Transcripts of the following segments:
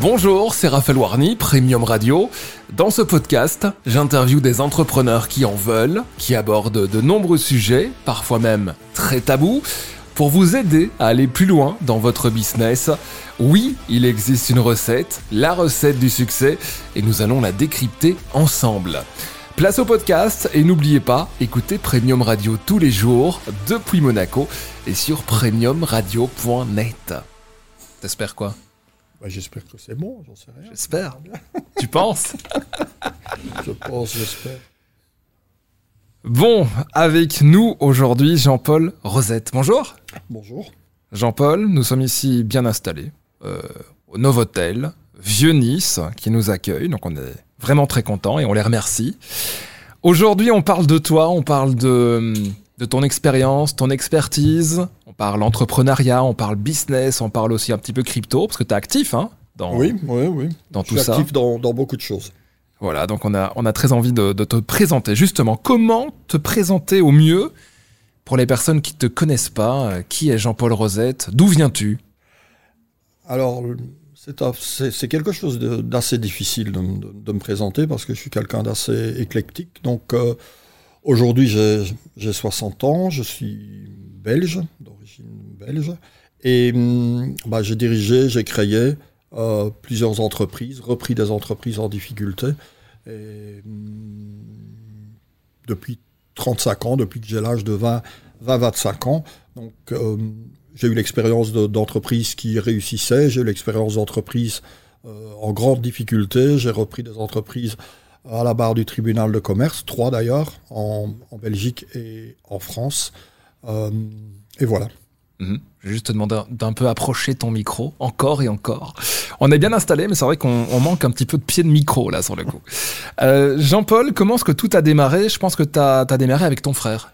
Bonjour, c'est Raphaël Warny, Premium Radio. Dans ce podcast, j'interviewe des entrepreneurs qui en veulent, qui abordent de nombreux sujets, parfois même très tabous, pour vous aider à aller plus loin dans votre business. Oui, il existe une recette, la recette du succès, et nous allons la décrypter ensemble. Place au podcast et n'oubliez pas, écoutez Premium Radio tous les jours depuis Monaco et sur premiumradio.net. T'espères quoi? Bah, J'espère que c'est bon, j'en sais rien. J'espère. tu penses? Je pense, j'espère. Bon, avec nous aujourd'hui Jean-Paul Rosette. Bonjour. Bonjour. Jean-Paul, nous sommes ici bien installés euh, au Novotel, Vieux Nice, qui nous accueille. Donc on est vraiment très contents et on les remercie. Aujourd'hui, on parle de toi, on parle de, de ton expérience, ton expertise, on parle entrepreneuriat, on parle business, on parle aussi un petit peu crypto, parce que tu es actif hein, dans, Oui, oui, oui. dans Je tout suis ça. actif dans, dans beaucoup de choses. Voilà, donc on a, on a très envie de, de te présenter. Justement, comment te présenter au mieux pour les personnes qui ne te connaissent pas? Euh, Qui est Jean-Paul Rosette? D'où viens-tu? Alors, c'est quelque chose d'assez difficile de, me- de- de me présenter parce que je suis quelqu'un d'assez éclectique. Donc, euh, aujourd'hui, j'ai j'ai 60 ans, je suis belge, d'origine belge, et hum, bah, j'ai dirigé, j'ai créé euh, plusieurs entreprises, repris des entreprises en difficulté. Hum, depuis 35 ans, depuis que j'ai l'âge de 20, 20-25 ans. Donc, euh, j'ai eu l'expérience de- d'entreprises qui réussissaient, j'ai eu l'expérience d'entreprises euh, en grande difficulté, j'ai repris des entreprises à la barre du tribunal de commerce, trois d'ailleurs, en, en Belgique et en France. Euh, et voilà. Mhm. Je vais juste te demander d'un peu approcher ton micro, encore et encore. On est bien installé, mais c'est vrai qu'on on manque un petit peu de pied de micro, là, sur le coup. Euh, Jean-Paul, comment est-ce que tout a démarré? Je pense que tu as, démarré avec ton frère.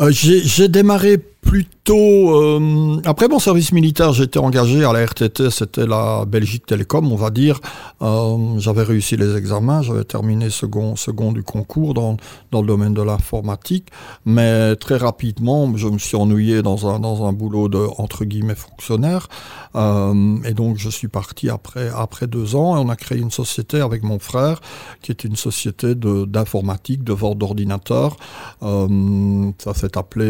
Euh, j'ai démarré plutôt euh, après mon service militaire. J'étais engagé à la RTT, c'était la Belgique Télécom, on va dire. Euh, j'avais réussi les examens, j'avais terminé second, second du concours dans, dans le domaine de l'informatique, mais très rapidement, je me suis ennuyé dans un dans un boulot de entre guillemets fonctionnaire, Euh, et donc je suis parti après après deux ans et on a créé une société avec mon frère qui est une société d'informatique, de vente d'ordinateurs. Ça s'est appelé,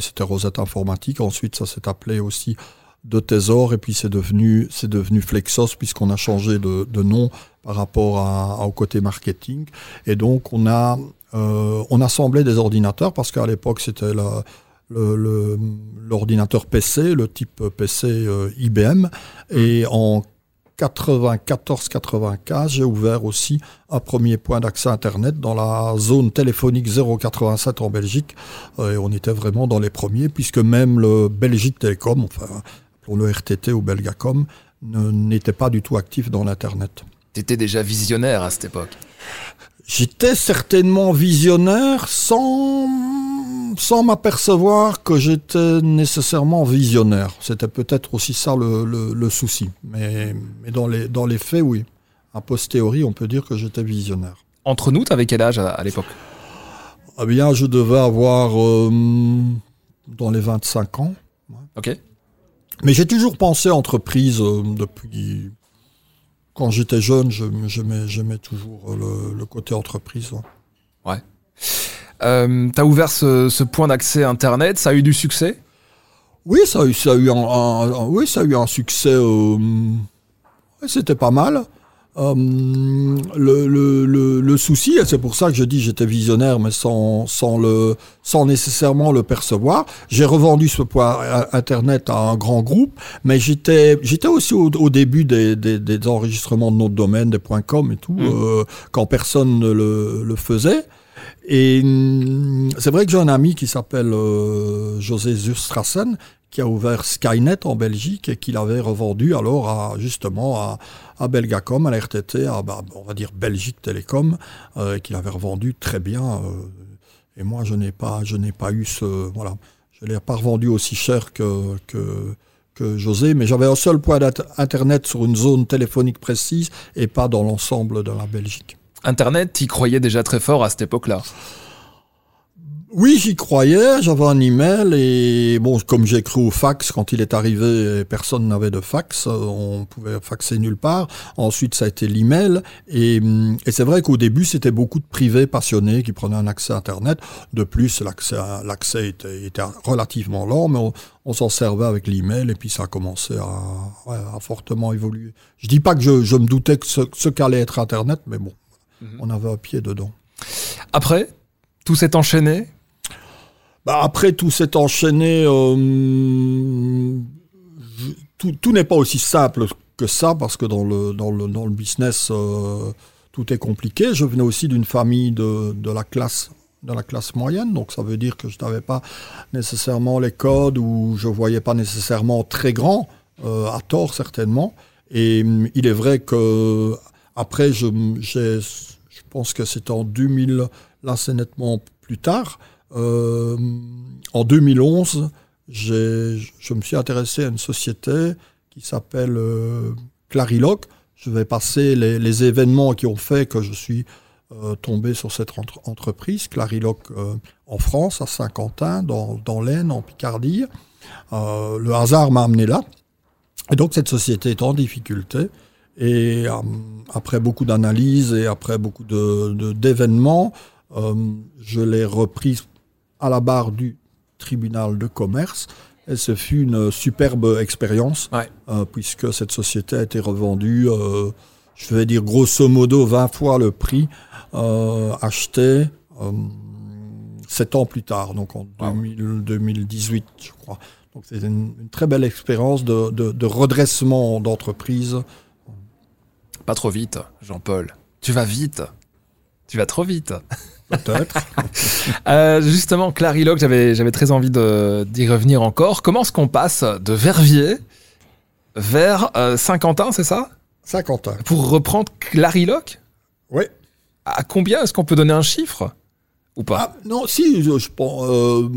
c'était Rosette Informatique. Ensuite, ça s'est appelé aussi De Trésor. Et puis, c'est devenu, c'est devenu Flexos puisqu'on a changé de, de nom par rapport à, au côté marketing. Et donc, on a, euh, on assemblait des ordinateurs parce qu'à l'époque, c'était la, le- le- l'ordinateur PC, le type PC euh, IBM. Et en 94-95, j'ai ouvert aussi un premier point d'accès Internet dans la zone téléphonique 087 en Belgique. Euh, et on était vraiment dans les premiers, puisque même le Belgique Télécom, enfin, pour le RTT ou Belgacom, n'était pas du tout actif dans l'Internet. Tu étais déjà visionnaire à cette époque? J'étais certainement visionnaire sans, sans m'apercevoir que j'étais nécessairement visionnaire. C'était peut-être aussi ça le, le- le souci. Mais, mais dans, les, dans les faits, oui. A posteriori, on peut dire que j'étais visionnaire. Entre nous, t'avais quel âge à, à l'époque? Eh bien, je devais avoir euh, dans les 25 ans. Ok. Mais j'ai toujours pensé entreprise euh, depuis... Quand j'étais jeune, je- j'aimais toujours euh, le, le côté entreprise. ouais. Euh, T'as ouvert ce, ce point d'accès Internet, ça a eu du succès? Oui, ça a eu, ça a eu un, un- un- oui, ça a eu un succès. euh, C'était pas mal. Euh, le, le, le, le souci, et c'est pour ça que je dis j'étais visionnaire, mais sans, sans, le, sans nécessairement le percevoir. J'ai revendu ce point Internet à un grand groupe, mais j'étais j'étais aussi au, au début des, des, des enregistrements de notre domaine, des points .com et tout, euh, quand personne ne le, le faisait. Et hum, c'est vrai que j'ai un ami qui s'appelle euh, José Zurstrassen, qui a ouvert Skynet en Belgique et qui l'avait revendu alors à, justement à, Belgacom, à la RTT, à, bah, on va dire Belgique Télécom, euh, qu'il avait revendu très bien. euh, et moi, je n'ai pas, je n'ai pas eu ce, voilà, je l'ai pas revendu aussi cher que, que José, mais j'avais un seul point d'internet sur une zone téléphonique précise et pas dans l'ensemble de la Belgique. Internet, t'y croyais déjà très fort à cette époque-là oui, j'y croyais. J'avais un email et bon, comme j'ai cru au fax quand il est arrivé, personne n'avait de fax. On pouvait faxer nulle part. Ensuite, ça a été l'email et, et c'est vrai qu'au début, c'était beaucoup de privés passionnés qui prenaient un accès à Internet. De plus, l'accès, était, relativement lent, mais on, s'en servait avec l'email et puis ça a commencé à, fortement évoluer. Je dis pas que je, me doutais que ce qu'allait être Internet, mais bon, mhm. on avait un pied dedans. Après, tout s'est enchaîné? Bah, après, tout s'est enchaîné. Euh, tout, n'est pas aussi simple que ça, parce que dans le, dans le, dans le business, euh, tout est compliqué. Je venais aussi d'une famille de, de, la classe de la classe moyenne, donc ça veut dire que je n'avais pas nécessairement les codes ou je voyais pas nécessairement très grand, euh, à tort certainement. Et il est vrai que après, je, pense que c'est en 2000, là c'est nettement plus tard, euh, en 2011, je me suis intéressé à une société qui s'appelle euh, Clariloc. Je vais passer les, événements qui ont fait que je suis euh, tombé sur cette entreprise, Clariloc en France, à Saint-Quentin, dans, dans l'Aisne, en Picardie. le hasard m'a amené là. Et donc cette société est en difficulté. Et après beaucoup d'analyses et après beaucoup d'événements, de, je l'ai reprise à la barre du tribunal de commerce. Et ce fut une superbe expérience, euh, puisque cette société a été revendue, euh, je vais dire grosso modo 20 fois le prix euh, acheté 7 ans plus tard, donc en 2018, je crois. Donc c'est une, très belle expérience de, de redressement d'entreprise. Pas trop vite, Jean-Paul. Tu vas vite. Tu vas trop vite. Peut-être. euh, justement, Clariloc, j'avais, j'avais très envie d'y revenir encore. Comment est-ce qu'on passe de Verviers vers euh, Saint-Quentin, c'est ça? Saint-Quentin. Pour reprendre Clariloc Oui. À combien Est-ce qu'on peut donner un chiffre? Ou pas? Ah, Non, si, je, pense. Euh,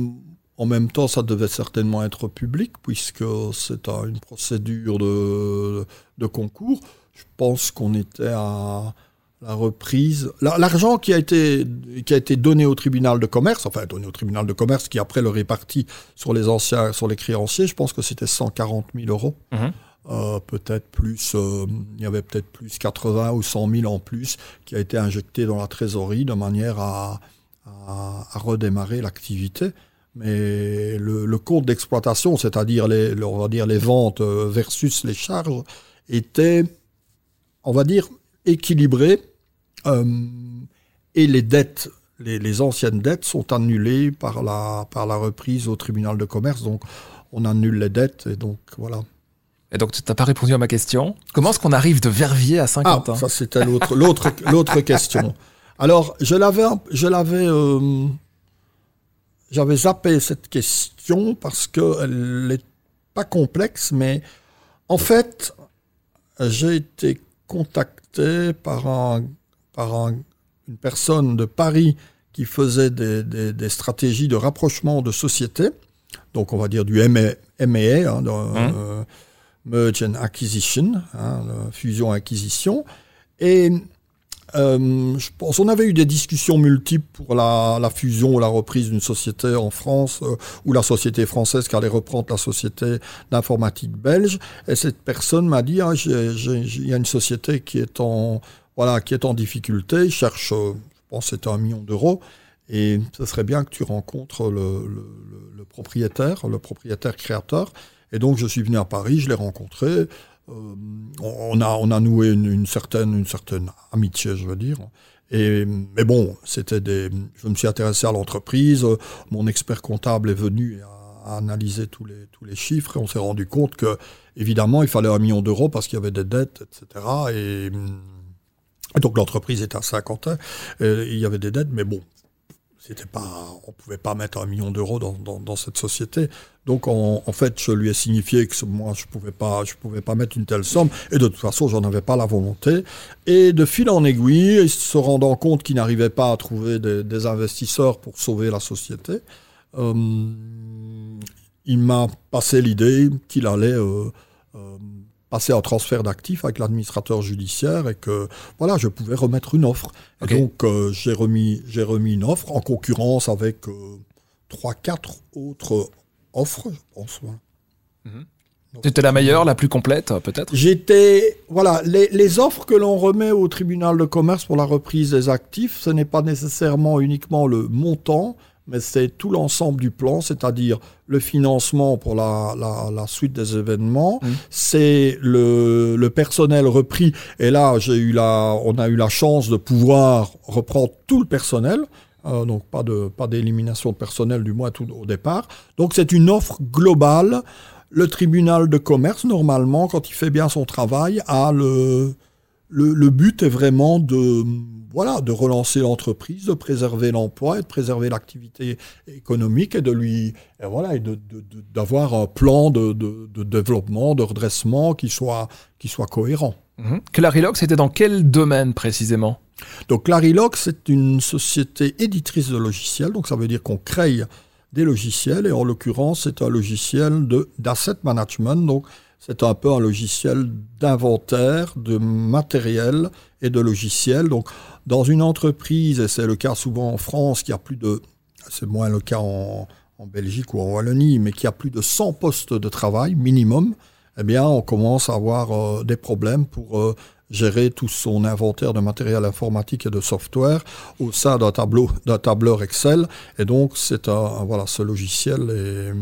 en même temps, ça devait certainement être public, puisque c'est une procédure de, de concours. Je pense qu'on était à la reprise, l'argent qui a été qui a été donné au tribunal de commerce, enfin donné au tribunal de commerce qui après le répartit sur les anciens, sur les créanciers, je pense que c'était 140 000 euros. Mhm. Euh, peut-être plus, euh, il y avait peut-être plus 80 ou 100 000 en plus qui a été injecté dans la trésorerie de manière à, à, redémarrer l'activité. Mais le, le compte d'exploitation, c'est-à-dire les, on va dire les ventes euh, versus les charges, était, on va dire, équilibré euh, et les dettes, les, anciennes dettes sont annulées par la, par la reprise au tribunal de commerce. Donc, on annule les dettes et donc voilà. Et donc, tu n'as pas répondu à ma question. Comment est-ce qu'on arrive de Verviers à Saint-Quentin? ah, Ça, c'était l'autre, l'autre, l'autre question. Alors, je l'avais, je l'avais, euh, j'avais zappé cette question parce qu'elle n'est pas complexe, mais en fait, j'ai été contacté par un par une personne de Paris qui faisait des, stratégies de rapprochement de sociétés, donc on va dire du MA, hein, hein? Euh, Merge and Acquisition, hein, fusion-acquisition. Et euh, je pense on avait eu des discussions multiples pour la, fusion ou la reprise d'une société en France euh, ou la société française qui allait reprendre la société d'informatique belge. Et cette personne m'a dit, ah, il y a une société qui est en voilà, qui est en difficulté, cherche, euh, je pense c'était un million d'euros, et ce serait bien que tu rencontres le, propriétaire, le propriétaire créateur. Et donc je suis venu à Paris, je l'ai rencontré, on, a, on a noué une, certaine, une certaine amitié, je veux dire. Et, mais bon, c'était des, je me suis intéressé à l'entreprise, mon expert comptable est venu analyser tous les, tous les chiffres et on s'est rendu compte que, évidemment, il fallait un million d'euros parce qu'il y avait des dettes, etc. Et donc l'entreprise était à 50 ans, il y avait des dettes, mais bon, c'était pas, on pouvait pas mettre un million d'euros dans, dans, cette société. Donc en, fait, je lui ai signifié que moi, je pouvais pas, je pouvais pas mettre une telle somme, et de toute façon, j'en avais pas la volonté. Et de fil en aiguille, se rendant compte qu'il n'arrivait pas à trouver des, investisseurs pour sauver la société, euh, il m'a passé l'idée qu'il allait euh, euh, passer un transfert d'actifs avec l'administrateur judiciaire et que voilà, je pouvais remettre une offre. donc euh, j'ai remis j'ai remis une offre en concurrence avec euh, trois, quatre autres offres, je pense. Tu étais la meilleure, la plus complète, peut-être? J'étais. Voilà, les, les offres que l'on remet au tribunal de commerce pour la reprise des actifs, ce n'est pas nécessairement uniquement le montant, mais c'est tout l'ensemble du plan, c'est-à-dire le financement pour la, la, la suite des événements, Mmh. c'est le, le personnel repris. Et là, j'ai eu la, on a eu la chance de pouvoir reprendre tout le personnel. Euh, donc pas de pas d'élimination de personnel du moins tout au départ. Donc c'est une offre globale. Le tribunal de commerce normalement quand il fait bien son travail a le le, le but est vraiment de voilà de relancer l'entreprise, de préserver l'emploi et de préserver l'activité économique et de lui et voilà et d'avoir un plan de, de, de développement, de redressement qui soit qui soit cohérent. Mhm. Clarilox, c'était dans quel domaine précisément? Donc Clarilock, c'est une société éditrice de logiciels, donc ça veut dire qu'on crée des logiciels, et en l'occurrence, c'est un logiciel d'asset management, donc c'est un peu un logiciel d'inventaire, de matériel et de logiciels. Donc dans une entreprise, et c'est le cas souvent en France, qui a plus de, c'est moins le cas en, Belgique ou en Wallonie, mais qui a plus de 100 postes de travail minimum, eh bien, on commence à avoir euh, des problèmes pour euh, gérer tout son inventaire de matériel informatique et de software au sein d'un tableau, d'un tableur Excel. Et donc, c'est un- voilà, ce logiciel est,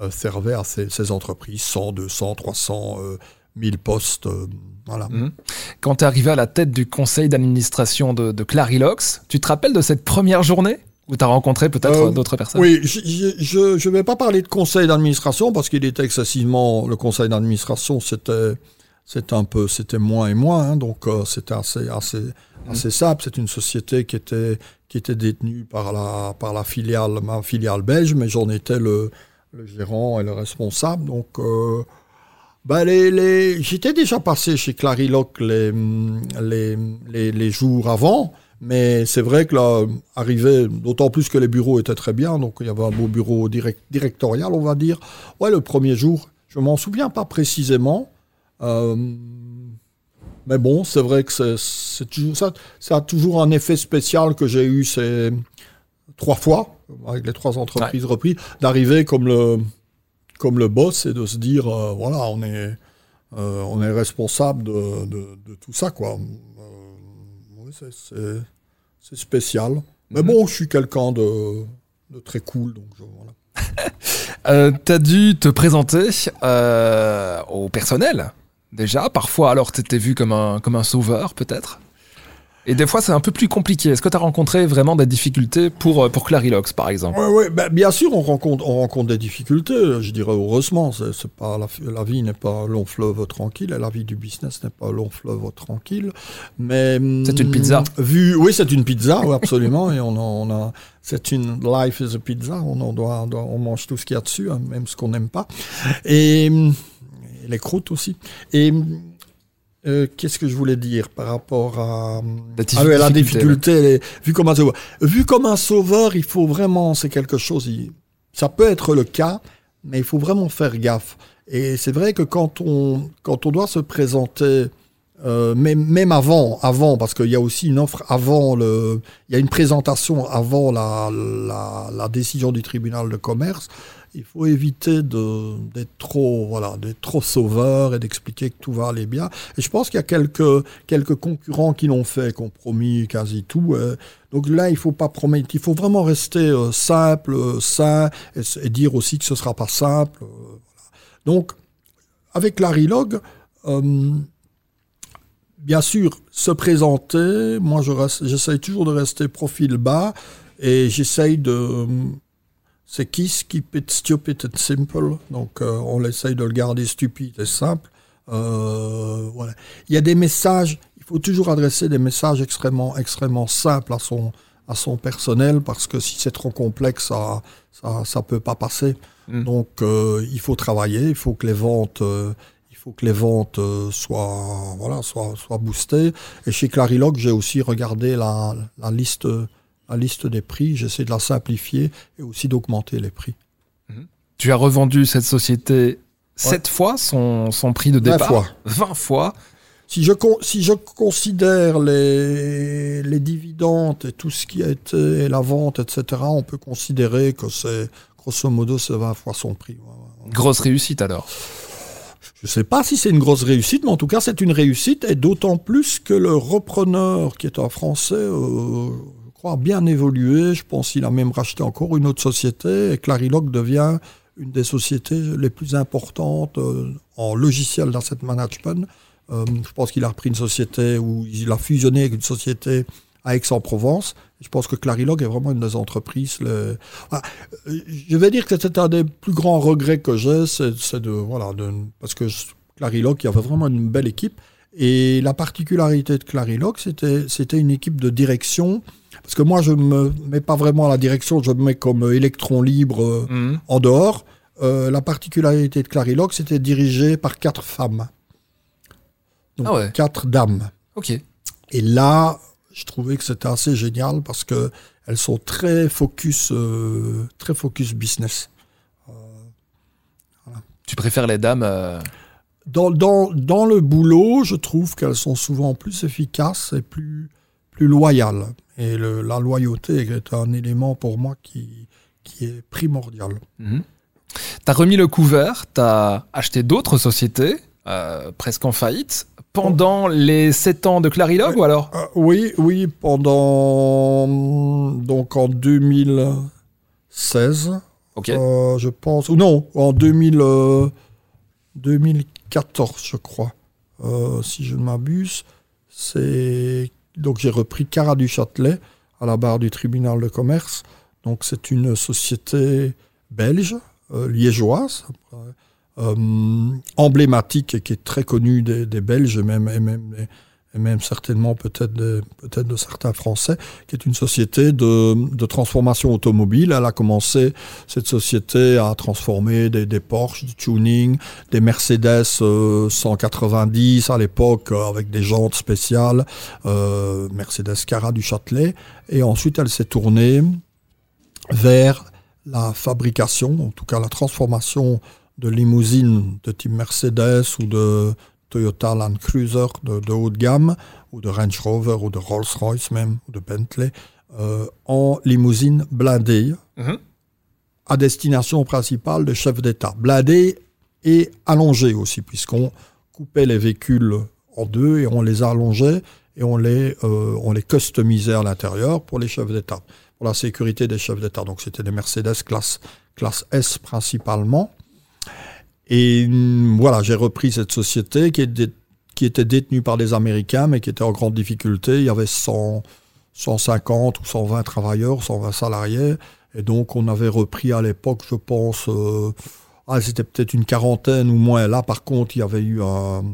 euh, servait à ces, ces entreprises, 100, 200, 300, euh, 1000 postes, euh, voilà. Mhm. Quand tu es arrivé à la tête du conseil d'administration de, de Clarilox, tu te rappelles de cette première journée où tu as rencontré peut-être Euh, d'autres personnes? Oui, je ne vais pas parler de conseil d'administration parce qu'il était excessivement. Le conseil d'administration, c'était c'était un peu, c'était moins et moins, hein, donc euh, c'était assez assez assez simple. C'est une société qui était qui était détenue par la par la filiale ma filiale belge, mais j'en étais le le gérant et le responsable, donc. euh, ben les, les... J'étais déjà passé chez Clarilock les, les, les, les jours avant, mais c'est vrai que là, arrivé, d'autant plus que les bureaux étaient très bien, donc il y avait un beau bureau direct, directorial, on va dire. Ouais, le premier jour, je m'en souviens pas précisément. Euh, mais bon, c'est vrai que c'est toujours, ça, ça a toujours un effet spécial que j'ai eu ces trois fois, avec les trois entreprises reprises, d'arriver comme le, comme le boss et de se dire, euh, voilà, on est, euh, on est responsable de, de, de tout ça, quoi. Euh, oui, c'est, spécial. Mais Mhm. bon, je suis quelqu'un de, de très cool, donc je- voilà. Euh, T'as dû te présenter euh, au personnel, déjà. Parfois, alors, t'étais vu comme un, comme un sauveur, peut-être? Et des fois, c'est un peu plus compliqué. Est-ce que t'as rencontré vraiment des difficultés pour, euh, pour Clarilox, par exemple? Ouais, ouais, ben, bien sûr, on rencontre, on rencontre des difficultés. Je dirais heureusement, c'est, pas la, la vie n'est pas un long fleuve tranquille, et la vie du business n'est pas un long fleuve tranquille. Mais C'est une hum, pizza. Vu, oui, c'est une pizza, oui, absolument. et on, a, on a, c'est une life is a pizza. On en doit, doit- on mange tout ce qu'il y a dessus, hein, même ce qu'on n'aime pas. Et, hum, et les croûtes aussi. Et hum, euh, qu'est-ce que je voulais dire par rapport à La ah la difficulté, vu comme un sauveur. Vu comme un sauveur, il faut vraiment, c'est quelque chose, il- ça peut être le cas, mais il faut vraiment faire gaffe. Et c'est vrai que quand on, quand on doit se présenter, euh, même, même avant, avant, parce qu'il y a aussi une offre avant le, il y a une présentation avant la, la, la décision du tribunal de commerce. Il faut éviter d'être trop, voilà, trop sauveur et d'expliquer que tout va aller bien. Et je pense qu'il y a quelques, quelques concurrents qui l'ont fait, qui ont promis quasi tout. euh. donc là, il faut pas promettre. Il faut vraiment rester euh, simple, euh, sain, et, dire aussi que ce sera pas simple. Donc, avec Larilog, euh, bien sûr, se présenter. Moi, j'essaye toujours de rester profil bas et j'essaye de. C'est Kiss, keep it stupid and simple? Donc, euh, on essaye de le garder stupide et simple. Euh, voilà. Il y a des messages, il faut toujours adresser des messages extrêmement, extrêmement simples à son, à son personnel parce que si c'est trop complexe, ça, ça, ça peut pas passer. Mm. Donc, euh, il faut travailler, il faut que les ventes, il faut que les ventes soient, voilà, soient, soient boostées. Et chez Clarilog, j'ai aussi regardé la, la liste, la liste des prix. J'essaie de la simplifier et aussi d'augmenter les prix. Tu as revendu cette société sept fois son, son prix de 20 départ fois. 20 fois. si je, si je considère les, les dividendes et tout ce qui a été, la vente, etc., on peut considérer que c'est, grosso modo, c'est 20 fois son prix. Grosse réussite alors? Je ne sais pas si c'est une grosse réussite, mais en tout cas, c'est une réussite, et d'autant plus que le repreneur, qui est un Français, euh, bien évolué. Je pense qu'il a même racheté encore une autre société, et Clarilock devient une des sociétés les plus importantes euh, en logiciel d'asset management. Euh, je pense qu'il a repris une société où il a fusionné avec une société à Aix-en-Provence. Je pense que Clarilog est vraiment une des entreprises. Le... Je vais dire que c'est un des plus grands regrets que j'ai, c'est de voilà, parce que Clarilog, il y avait vraiment une belle équipe. Et la particularité de Clarilog, c'était c'était une équipe de direction. Parce que moi, je ne me mets pas vraiment à la direction, je me mets comme électron libre euh, mmh. en dehors. Euh, la particularité de Clarilog, c'était dirigé par quatre femmes. Donc ah quatre dames. Ok. Et là, je trouvais que c'était assez génial parce que elles sont très focus, euh, très focus business. Euh, tu préfères les dames euh dans, dans, dans, le boulot, je trouve qu'elles sont souvent plus efficaces et plus, plus loyales. Et la loyauté est un élément pour moi qui, qui est primordial. Mhm. Tu as remis le couvert, tu as acheté d'autres sociétés, presque en faillite pendant les 7 ans de Clarilog ou alors euh, Oui, oui, pendant donc en 2016. Ok. Euh, je pense ou non, en 2000, 2014, euh, je crois, si je ne m'abuse. C'est donc j'ai repris Cara du Châtelet à la barre du tribunal de commerce. Donc c'est une société belge, liégeoise euh, emblématique et qui est très connu des, Belges et même, et même, et même certainement peut-être de, peut de certains Français, qui est une société de, de, transformation automobile. Elle a commencé, cette société, à transformer des, des Porsche, du tuning, des Mercedes 190 euh, à l'époque avec des jantes spéciales, euh, Mercedes Cara du Châtelet. Et ensuite, elle s'est tournée vers la fabrication, en tout cas la transformation de limousines de type Mercedes ou de Toyota Land Cruiser de, haut de gamme, ou de Range Rover, ou de Rolls-Royce même, ou de Bentley, euh, en limousine blindée, mhm. à destination principale de chefs d'État. Blindée et allongée aussi, puisqu'on coupait les véhicules en deux et on les allongeait et on les, euh, on les customisait à l'intérieur pour les chefs d'État, pour la sécurité des chefs d'État. Donc c'était des Mercedes classe, classe S principalement. Et mm, voilà, j'ai repris cette société qui, était détenue par des Américains, mais qui était en grande difficulté. Il y avait 100, 150 ou 120 travailleurs, 120 salariés. Et donc, on avait repris à l'époque, je pense, euh, ah, c'était peut-être une quarantaine ou moins. Là, par contre, il y avait eu un,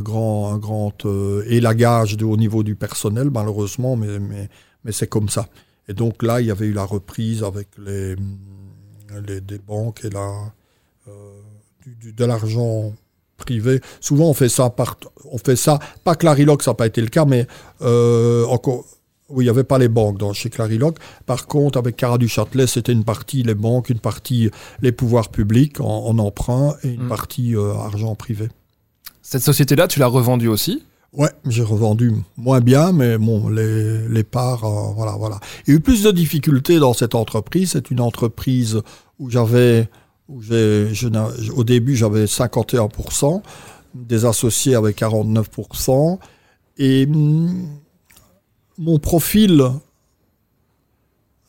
grand, un grand euh, élagage de, au niveau du personnel, malheureusement, mais, mais, mais c'est comme ça. Et donc là, il y avait eu la reprise avec les, les des banques et la, de l'argent privé. Souvent, on fait ça par, on fait ça, pas Clarilock, ça n'a pas été le cas, mais euh, encore, oui, il n'y avait pas les banques dans, chez Clarilock. Par contre, avec Cara du Châtelet, c'était une partie les banques, une partie les pouvoirs publics en, emprunt et une mm. partie euh, argent privé. Cette société-là, tu l'as revendue aussi? Ouais, j'ai revendu moins bien, mais bon, les, les parts, euh, voilà, voilà. Il y a eu plus de difficultés dans cette entreprise. C'est une entreprise où j'avais au début, j'avais 51%, des associés avec 49%, et mm, mon profil,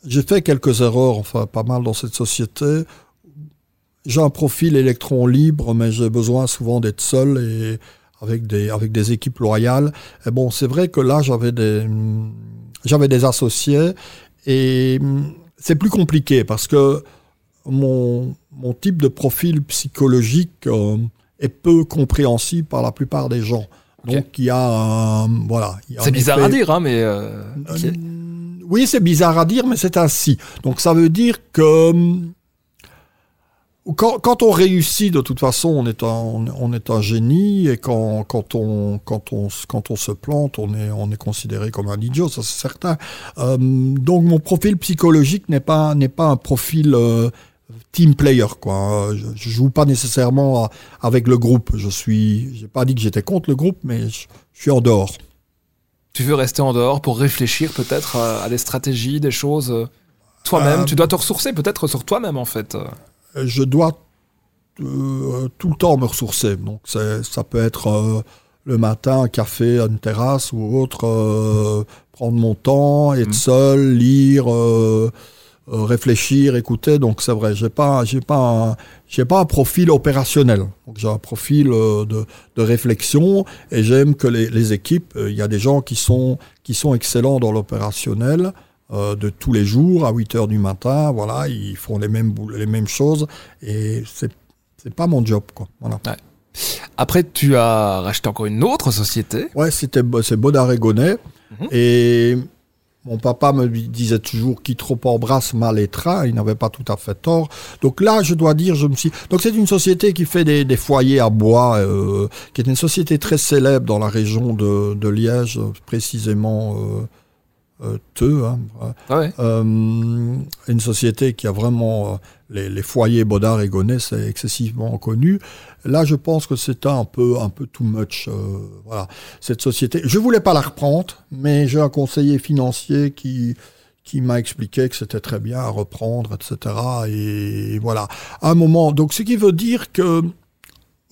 j'ai fait quelques erreurs, enfin pas mal dans cette société. J'ai un profil électron libre, mais j'ai besoin souvent d'être seul et avec des, avec des équipes loyales. Et bon, c'est vrai que là, j'avais des, mm, j'avais des associés et mm, c'est plus compliqué parce que mon, mon type de profil psychologique euh, est peu compréhensible par la plupart des gens. Donc il y a voilà. C'est bizarre à dire, hein, mais. Euh, euh, oui, c'est bizarre à dire, mais c'est ainsi. Donc ça veut dire que quand, on réussit, de toute façon, on est un, on est un génie, et quand, quand, on, quand, on, quand on se plante, on est, on est considéré comme un idiot, ça c'est certain. donc mon profil psychologique n'est pas, n'est pas un profil team player quoi. Je, je joue pas nécessairement avec le groupe. Je suis, j'ai pas dit que j'étais contre le groupe, mais je, suis en dehors. Tu veux rester en dehors pour réfléchir peut-être à, des stratégies, des choses euh, toi-même? tu dois te ressourcer peut-être sur toi-même en fait. Je dois tout le temps me ressourcer. Donc ça peut être le matin un café une terrasse ou autre, prendre mon temps, être mmh. seul, lire euh, réfléchir, écouter. Donc c'est vrai, j'ai pas, j'ai pas, j'ai pas un profil opérationnel. Donc j'ai un profil euh, de, de, réflexion et j'aime que les, les équipes, euh, il y a des gens qui sont qui sont excellents dans l'opérationnel. de tous les jours à 8 heures du matin, voilà, ils font les mêmes les mêmes choses et c'est c'est pas mon job quoi. Voilà. Après, tu as racheté encore une autre société. Ouais, c'était c'est Baudard-Régonnet. Mhm. Et mon papa me disait toujours qui trop embrasse mal trains. Il n'avait pas tout à fait tort. Donc là, je dois dire, je me suis. Donc c'est une société qui fait des, foyers à bois, euh, qui est une société très célèbre dans la région de, Liège, précisément. Euh, euh, Teux, hein, ah euh, une société qui a vraiment les, les foyers Baudard et Gonnet, c'est excessivement connu. Là, je pense que c'est un peu, un peu too much. Euh, voilà, cette société. Je voulais pas la reprendre, mais j'ai un conseiller financier qui qui m'a expliqué que c'était très bien à reprendre, etc. Et, voilà. À un moment, donc ce qui veut dire que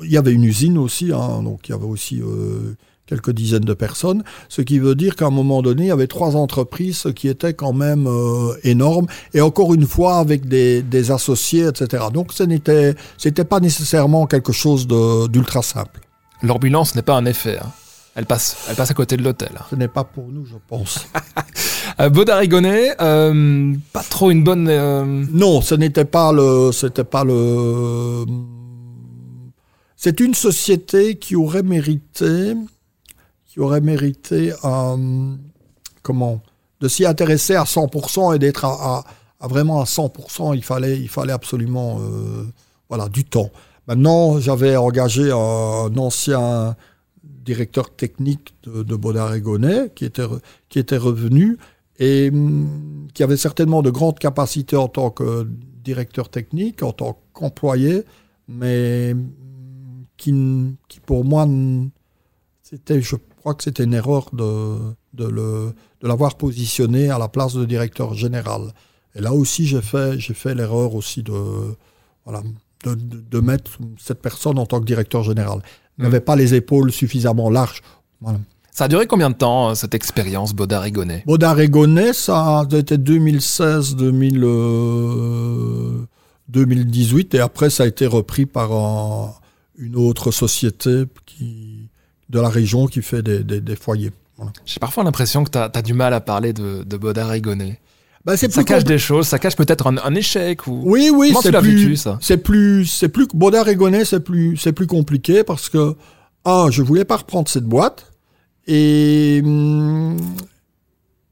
il y avait une usine aussi, hein, donc il y avait aussi euh, quelques dizaines de personnes, ce qui veut dire qu'à un moment donné, il y avait trois entreprises qui étaient quand même euh, énormes, et encore une fois avec des, des associés, etc. Donc ce n'était, c'était pas nécessairement quelque chose d'ultra simple. L'ambulance n'est pas un effet. Hein. Elle passe, elle passe à côté de l'hôtel. Ce n'est pas pour nous, je pense. euh, Baudarigonnet, euh, pas trop une bonne. Euh, non, ce n'était pas le, c'était pas le. C'est une société qui aurait mérité qui aurait mérité euh, comment de s'y intéresser à 100% et d'être à, vraiment à 100%. Il fallait, il fallait absolument euh, voilà du temps. Maintenant, j'avais engagé un, ancien directeur technique de, de Baudard qui était, qui était revenu et hum, qui avait certainement de grandes capacités en tant que directeur technique, en tant qu'employé, mais hum, qui, qui pour moi, c'était, je crois que c'était une erreur de, de, le, de l'avoir positionné à la place de directeur général. Et là aussi, j'ai fait, j'ai fait l'erreur aussi de, voilà, de, de, mettre cette personne en tant que directeur général. Il n'avait mm. pas les épaules suffisamment larges. Voilà. Ça a duré combien de temps, euh, cette expérience Baudard et Gonnet? Baudard et Gonnet, ça a été 2016, 2000, 2018, et après, ça a été repris par une autre société qui, de la région qui fait des, foyers. J'ai parfois l'impression que tu as, du mal à parler de, de Baudard et Gonnet. Bah, ça cache des choses, ça cache peut-être un, échec ou. Oui, oui, c'est plus. C'est plus, c'est plus Baudard et Gonnet, c'est plus, c'est plus compliqué parce que ah, je voulais pas reprendre cette boîte et hum,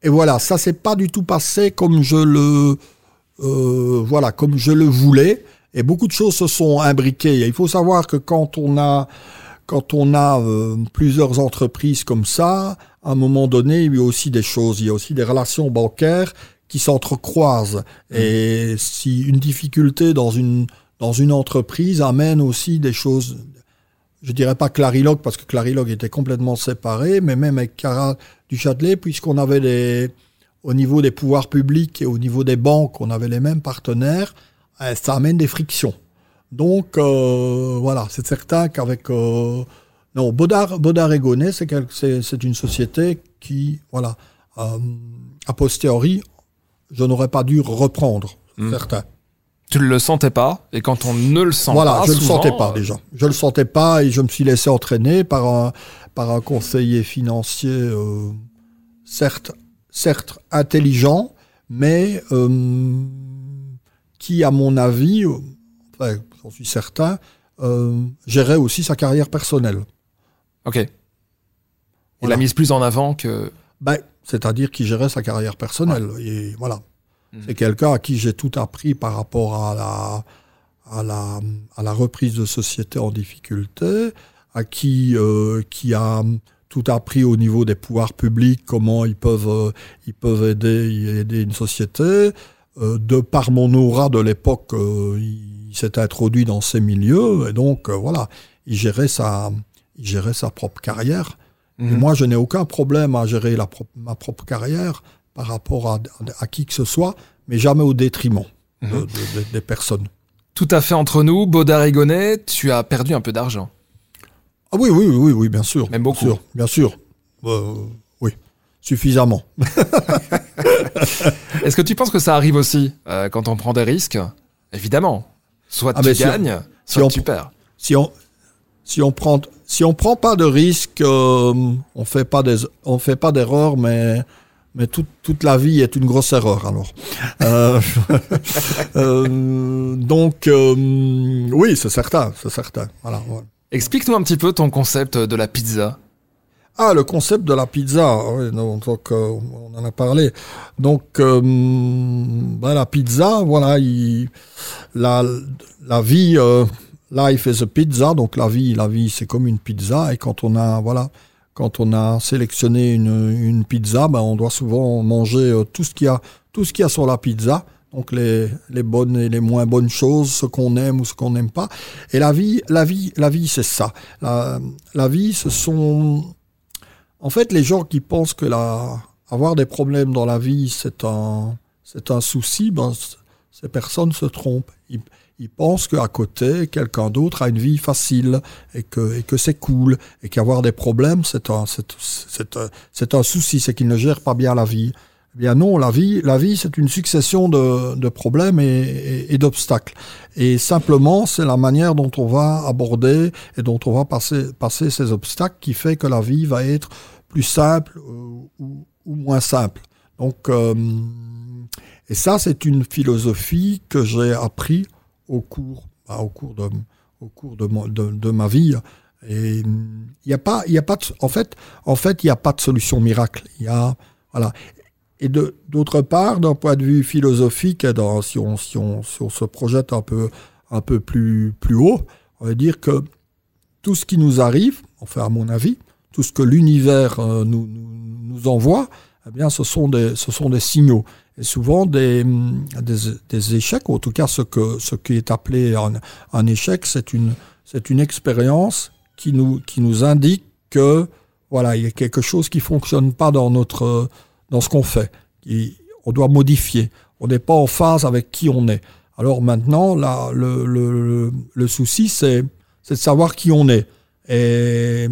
et voilà, ça s'est pas du tout passé comme je le euh, voilà, comme je le voulais et beaucoup de choses se sont imbriquées. il faut savoir que quand on a quand on a euh, plusieurs entreprises comme ça, à un moment donné, il y a aussi des choses, il y a aussi des relations bancaires qui s'entrecroisent. Mmh. Et si une difficulté dans une, dans une entreprise amène aussi des choses, je dirais pas Clarilog, parce que Clarilog était complètement séparé, mais même avec Cara du Châtelet, puisqu'on avait des, au niveau des pouvoirs publics et au niveau des banques, on avait les mêmes partenaires, eh, ça amène des frictions. Donc euh, voilà, c'est certain qu'avec euh, non Baudard, Baudard et Gonnet, c'est une société qui voilà euh, a posteriori, je n'aurais pas dû reprendre, hmm. certain. Tu ne le sentais pas et quand on ne le sent pas, je ne le sentais pas déjà. Je le sentais pas et je me suis laissé entraîner par un par un conseiller financier, certes certes intelligent, mais qui à mon avis j'en suis certain, euh, gérait aussi sa carrière personnelle. Ok. Il l'a mise plus en avant que. Ben, c'est-à-dire qu'il gérait sa carrière personnelle. Et voilà. Mhm. C'est quelqu'un à qui j'ai tout appris par rapport à la, à la, à la reprise de société en difficulté, à qui, euh, qui a tout appris au niveau des pouvoirs publics, comment ils peuvent, euh, ils peuvent aider, aider une société, de par mon aura de l'époque, il, s'est introduit dans ces milieux et donc voilà, il gérait sa, il gérait sa propre carrière. Et mhm. moi, je n'ai aucun problème à gérer la ma propre carrière par rapport à, à, qui que ce soit, mais jamais au détriment mhm. des personnes. Tout à fait entre nous, Baudard et tu as perdu un peu d'argent. Ah oui, oui, oui, oui, bien sûr. Même beaucoup. Bien sûr. Bien sûr. Euh, oui, suffisamment. Est-ce que tu penses que ça arrive aussi euh, quand on prend des risques? Évidemment. Soit ah, tu gagnes, soit tu perds. Si on, si on prend, si on prend pas de risques, euh, on fait pas des, on fait pas d'erreur, mais mais toute, toute la vie est une grosse erreur alors. Euh, euh, donc oui, c'est certain, c'est certain. Voilà. Explique-nous un petit peu ton concept de la pizza. Ah, le concept de la pizza, oui, donc on en a parlé. Donc ben, la pizza, voilà, il, la, la vie, life is a pizza, donc la vie, la vie, c'est comme une pizza, et quand on a, voilà, quand on a sélectionné une, pizza, ben on doit souvent manger euh, tout ce qu'il y a, tout ce qu'il y a sur la pizza. Donc les, les bonnes et les moins bonnes choses, ce qu'on aime ou ce qu'on n'aime pas. Et la vie, la vie, la vie, c'est ça. La, la, vie, ce sont, en fait, les gens qui pensent que la, avoir des problèmes dans la vie, c'est un, c'est un souci. Ben, ces personnes se trompent ils pensent qu'à côté, quelqu'un d'autre a une vie facile et que, et que c'est cool et qu'avoir des problèmes, c'est un, c'est, c'est, c'est un souci, c'est qu'ils ne gèrent pas bien la vie. Eh bien non, la vie, la vie, c'est une succession de, problèmes et, d'obstacles. Et simplement, c'est la manière dont on va aborder et dont on va passer, passer ces obstacles qui fait que la vie va être plus simple ou, moins simple. Donc, euh, et ça, c'est une philosophie que j'ai appris au cours, bah, au cours de, au cours de, de, ma vie. Et il n'y a pas, il a pas de, en fait, en fait, il n'y a pas de solution miracle. Il y a, voilà. Et d'autre part, d'un point de vue philosophique, si, on, si, on, si on se projette un peu, un peu plus, plus haut, on va dire que tout ce qui nous arrive, enfin à mon avis, tout ce que l'univers euh, nous, nous, nous, envoie, eh bien, ce sont des, ce sont des signaux. Et souvent des, des, des, échecs, ou en tout cas ce, que, ce qui est appelé un, un échec, c'est une, une expérience qui nous, qui nous indique que voilà, il y a quelque chose qui fonctionne pas dans notre dans ce qu'on fait. on doit modifier. On n'est pas en phase avec qui on est. Alors maintenant, là, le, souci, c'est, de savoir qui on est. Et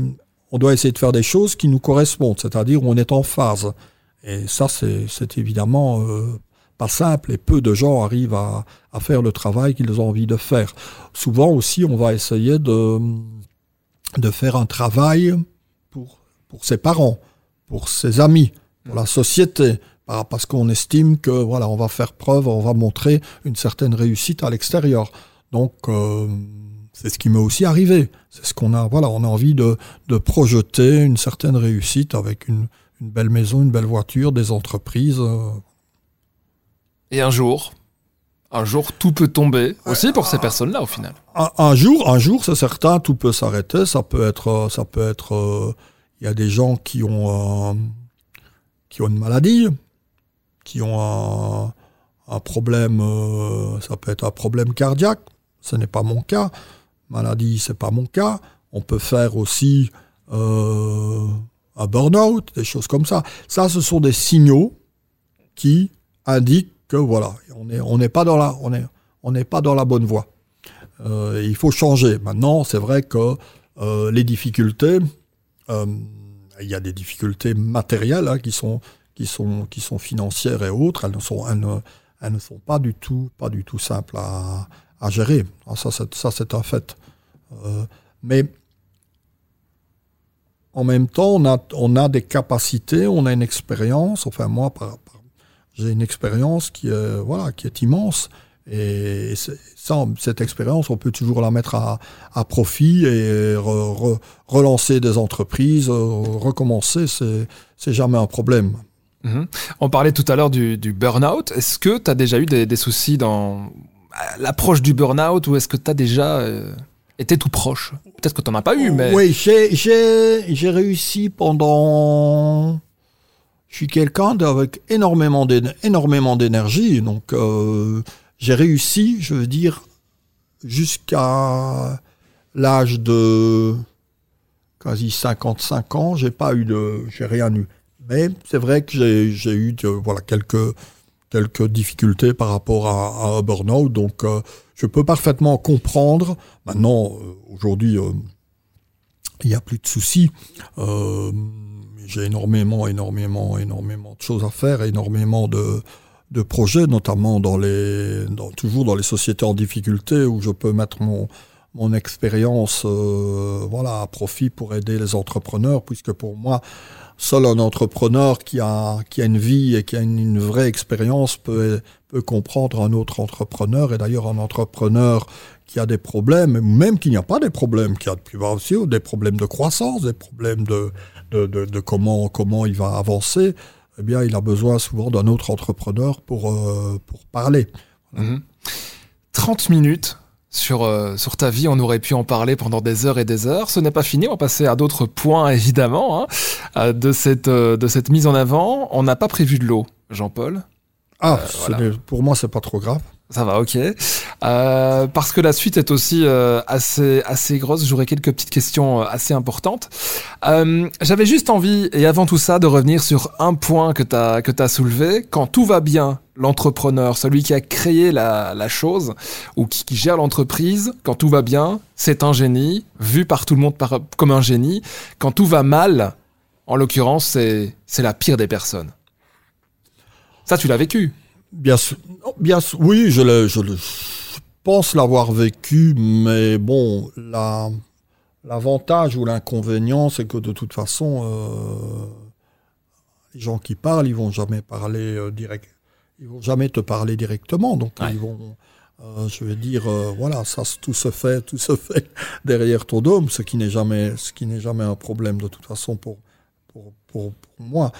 on doit essayer de faire des choses qui nous correspondent, c'est-à-dire où on est en phase. Et ça, c'est évidemment euh, pas simple et peu de gens arrivent à, faire le travail qu'ils ont envie de faire. Souvent aussi, on va essayer de, faire un travail pour ses parents, pour ses amis, pour la société, parce qu'on estime que voilà, on va faire preuve, on va montrer une certaine réussite à l'extérieur. Donc euh, c'est ce qui m'est aussi arrivé. C'est ce qu'on a, voilà, on a envie de, de projeter une certaine réussite avec une, une belle maison, une belle voiture, des entreprises. Euh. Et un jour, un jour, tout peut tomber aussi pour ces personnes-là au final. Un, jour, un jour, c'est certain, tout peut s'arrêter. Ça peut être, euh, ça peut être. Euh, il y a des gens qui ont qui ont une maladie, qui ont un, problème. ça peut être un problème cardiaque. Ce n'est pas mon cas. Maladie, c'est pas mon cas. On peut faire aussi un burn-out, des choses comme ça. Ça, ce sont des signaux qui indiquent que voilà, on n'est on pas dans la, on est, n'est pas dans la bonne voie. Euh, il faut changer. Maintenant, c'est vrai que euh, les difficultés, euh, il y a des difficultés matérielles hein, qui sont qui sont qui sont financières et autres. Elles ne sont elles ne, sont pas du tout pas du tout simples à, à gérer. Ah, ça, c'est, ça c'est un fait. Euh, mais en même temps, on a, on a des capacités, on a une expérience. Enfin, moi, j'ai une expérience qui, voilà, qui est immense. Et ça, cette expérience, on peut toujours la mettre à, à profit et relancer des entreprises, recommencer, c'est, jamais un problème. Mhm. On parlait tout à l'heure du, du burn-out. Est-ce que tu as déjà eu des, des soucis dans l'approche du burn-out ou est-ce que tu as déjà euh, était tout proche? Peut-être que tu n'en as pas eu, mais... Oui, j'ai réussi pendant... je suis quelqu'un avec énormément d'énergie, donc euh, j'ai réussi, je veux dire, jusqu'à l'âge de quasi 55 ans, j'ai pas eu de, j'ai rien eu. Mais c'est vrai que j'ai eu voilà quelques quelques difficultés par rapport à, burn-out, donc euh, je peux parfaitement comprendre. Maintenant, euh, aujourd'hui, il n'y a plus de soucis j'ai énormément, énormément, énormément de choses à faire, énormément de, de projets, notamment dans les, toujours dans les sociétés en difficulté où je peux mettre mon, mon expérience euh, voilà, à profit pour aider les entrepreneurs, puisque pour moi, seul un entrepreneur qui a, qui a une vie et qui a une, vraie expérience peut, peut comprendre un autre entrepreneur. Et d'ailleurs, un entrepreneur qui a des problèmes, même qu'il n'y a pas des problèmes, qui a aussi des problèmes de croissance, des problèmes de, de, de, comment, comment il va avancer, eh bien, il a besoin souvent d'un autre entrepreneur pour, euh, pour parler. 30 mhm. minutes sur, euh, sur ta vie, on aurait pu en parler pendant des heures et des heures. Ce n'est pas fini, on va passer à d'autres points, évidemment, hein, euh, de, cette, de cette mise en avant. On n'a pas prévu de l'eau, Jean-Paul. Ah, pour moi, c'est pas trop grave. Ça va, ok. Euh, parce que la suite est aussi euh, assez assez grosse. J'aurais quelques petites questions euh, assez importantes. Euh, J'avais juste envie, et avant tout ça, de revenir sur un point que tu as que as soulevé. Quand tout va bien, l'entrepreneur, celui qui a créé la, la chose ou qui, qui gère l'entreprise, quand tout va bien, c'est un génie, vu par tout le monde par, comme un génie. Quand tout va mal, en l'occurrence, c'est la pire des personnes. Ça, tu l'as vécu. Bien sûr, bien oui, je, le, je, pense l'avoir vécu, mais bon, l'avantage ou l'inconvénient, c'est que de toute façon, euh, les gens qui parlent, ils vont jamais parler euh, direct, ils vont jamais te parler directement, donc ils vont, euh, je vais dire, voilà, ça tout se fait, tout se fait derrière ton dôme, ce qui n'est jamais, ce qui n'est jamais un problème de toute façon pour pour, pour, pour moi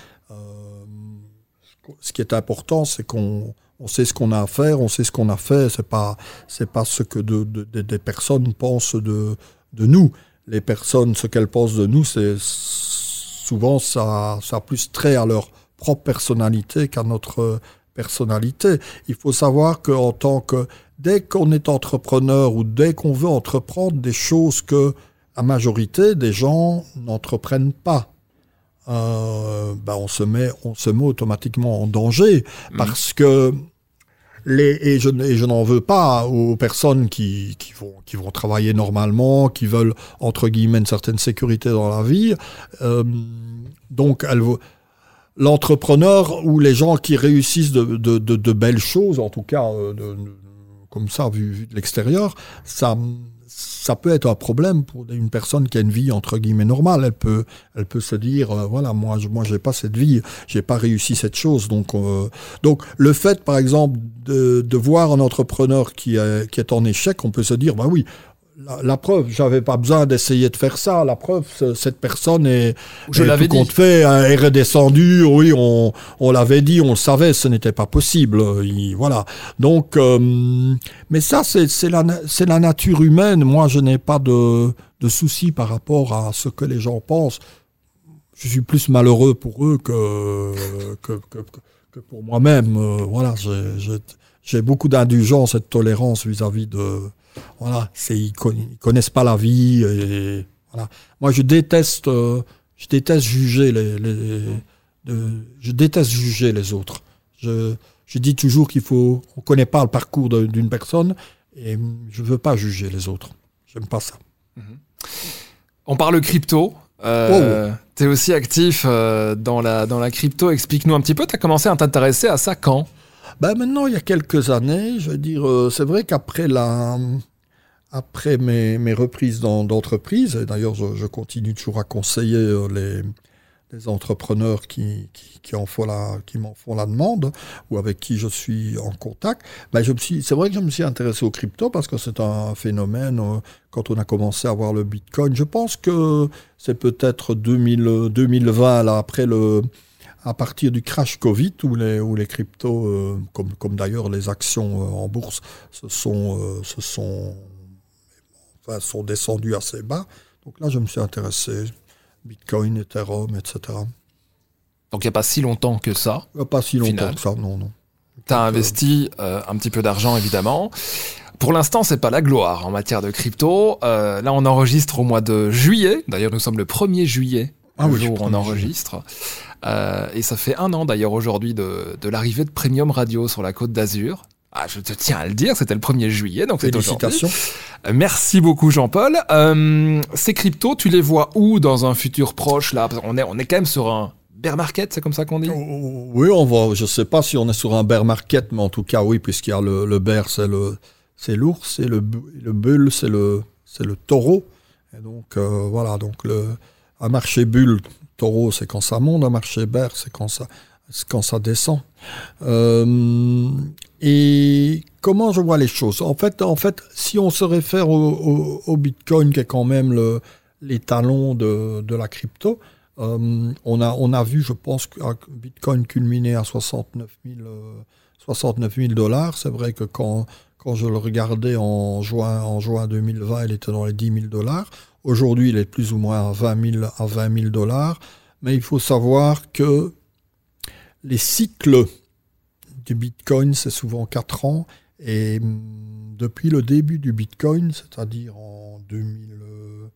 ce qui est important, c'est qu'on on sait ce qu'on a à faire, on sait ce qu'on a fait. C'est pas c'est pas ce que de, des personnes pensent de de nous. Les personnes, ce qu'elles pensent de nous, c'est souvent ça ça a plus trait à leur propre personnalité qu'à notre personnalité. Il faut savoir qu'en tant que dès qu'on est entrepreneur ou dès qu'on veut entreprendre des choses que la majorité des gens n'entreprennent pas euh, ben on se met, on se met automatiquement en danger mmh. parce que les, et je, et je n'en veux pas aux personnes qui, qui, vont, qui vont travailler normalement, qui veulent entre guillemets une certaine sécurité dans la vie. Euh, donc, l'entrepreneur ou les gens qui réussissent de, de, de, de belles choses, en tout cas euh, comme ça vu, vu de l'extérieur, ça ça peut être un problème pour une personne qui a une vie entre guillemets normale. Elle peut, elle peut se dire, euh, voilà, moi, je, moi, j'ai pas cette vie, j'ai pas réussi cette chose. Donc, euh, donc, le fait, par exemple, de, de voir un entrepreneur qui est, qui est en échec, on peut se dire, bah oui, la, la, preuve, j'avais pas besoin d'essayer de faire ça. La preuve, cette personne est, je l'avais dit, fait, hein, est redescendue. Oui, on, on l'avait dit, on le savait, ce n'était pas possible. voilà. Donc, euh, mais ça, c'est la, c'est la nature humaine. Moi, je n'ai pas de, de soucis par rapport à ce que les gens pensent. Je suis plus malheureux pour eux que que, que, que pour moi-même. Euh, voilà, j'ai beaucoup d'indulgence et de tolérance vis-à-vis de voilà, c'est ils, connaissent pas la vie. Et, voilà. Moi, je déteste, euh, je déteste juger les, les je déteste juger les autres. Je, je dis toujours qu'il faut, on connaît pas le parcours d'une personne et je veux pas juger les autres. J'aime pas ça. Mhm. On parle crypto. Euh, oh. Tu es aussi actif euh, dans, la, dans la crypto. Explique-nous un petit peu, tu as commencé à t'intéresser à ça quand? Ben maintenant, il y a quelques années, je veux euh, c'est vrai qu'après la, après mes, mes reprises d'entreprise, et d'ailleurs, je, continue toujours à conseiller euh, les, entrepreneurs qui, qui, font la, qui m'en font la demande ou avec qui je suis en contact. Ben c'est vrai que je me suis intéressé aux crypto parce que c'est un phénomène. Euh, quand on a commencé à voir le Bitcoin, je pense que c'est peut-être 2000, 2020 là après le à partir du crash Covid où les, où les cryptos, euh, comme, comme d'ailleurs les actions euh, en bourse, se sont, euh, se sont, enfin, sont descendues assez bas. Donc là, je me suis intéressé, Bitcoin, Ethereum, etc. Donc il n'y a pas si longtemps que ça. Pas si longtemps Final. que ça, non, non. Tu as investi un petit peu d'argent, évidemment. Pour l'instant, c'est pas la gloire en matière de crypto. Là, on enregistre au mois de juillet. D'ailleurs, nous sommes le 1er juillet, Ah le oui, jour où on 1er enregistre. Euh, et ça fait un an, d'ailleurs, aujourd'hui, de, de l'arrivée de Premium Radio sur la côte d'Azur. Ah, je te tiens à le dire, c'était le 1er juillet, donc c'est. Félicitations. Merci beaucoup, Jean-Paul. Euh, ces cryptos, tu les vois où dans un futur proche là? Parce qu'on est, on est quand même sur un bear market, c'est comme ça qu'on dit? Oh, Oui, on va. Je sais pas si on est sur un bear market, mais en tout cas, oui, puisqu'il y a le, le bear, c'est le, c'est l'ours, et le, le bull, c'est le, c'est le taureau. Et donc euh, voilà, donc le, un marché bull, taureau, c'est quand ça monte, un marché bear, c'est quand ça, quand ça descend. Euh, et comment je vois les choses? En fait, en fait, si on se réfère au, Bitcoin, qui est quand même le, l'étalon de, de la crypto, euh, on, a, on a vu, je pense, que Bitcoin culminé à 69 000, euh, 69 000 dollars. C'est vrai que quand, quand je le regardais en juin, en juin 2020, il était dans les 10 000 dollars. Aujourd'hui, il est plus ou moins à 20 000, à 20 000 dollars. Mais il faut savoir que les cycles du Bitcoin, c'est souvent 4 ans. Et depuis le début du Bitcoin, c'est-à-dire en 2000, euh,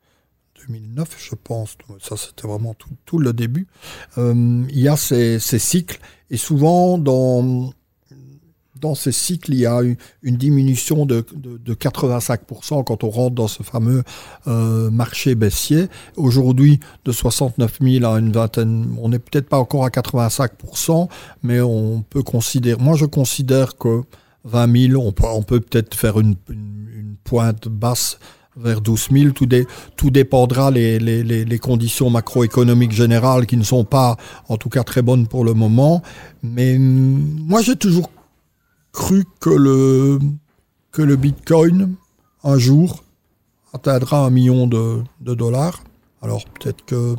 2009, je pense, ça c'était vraiment tout, tout le début, euh, il y a ces, ces cycles. Et souvent, dans, dans ces cycles, il y a une, diminution de, de, de 85% quand on rentre dans ce fameux euh, marché baissier. Aujourd'hui, de 69 000 à une vingtaine, on n'est peut-être pas encore à 85%, mais on peut considérer, moi je considère que 20 000, on peut, peut-être faire une, pointe basse vers 12 000. Tout, dé, tout dépendra les, les, conditions macroéconomiques générales qui ne sont pas, en tout cas, très bonnes pour le moment. Mais moi, j'ai toujours cru que le, que le Bitcoin, un jour, atteindra un million de, de dollars. Alors peut-être que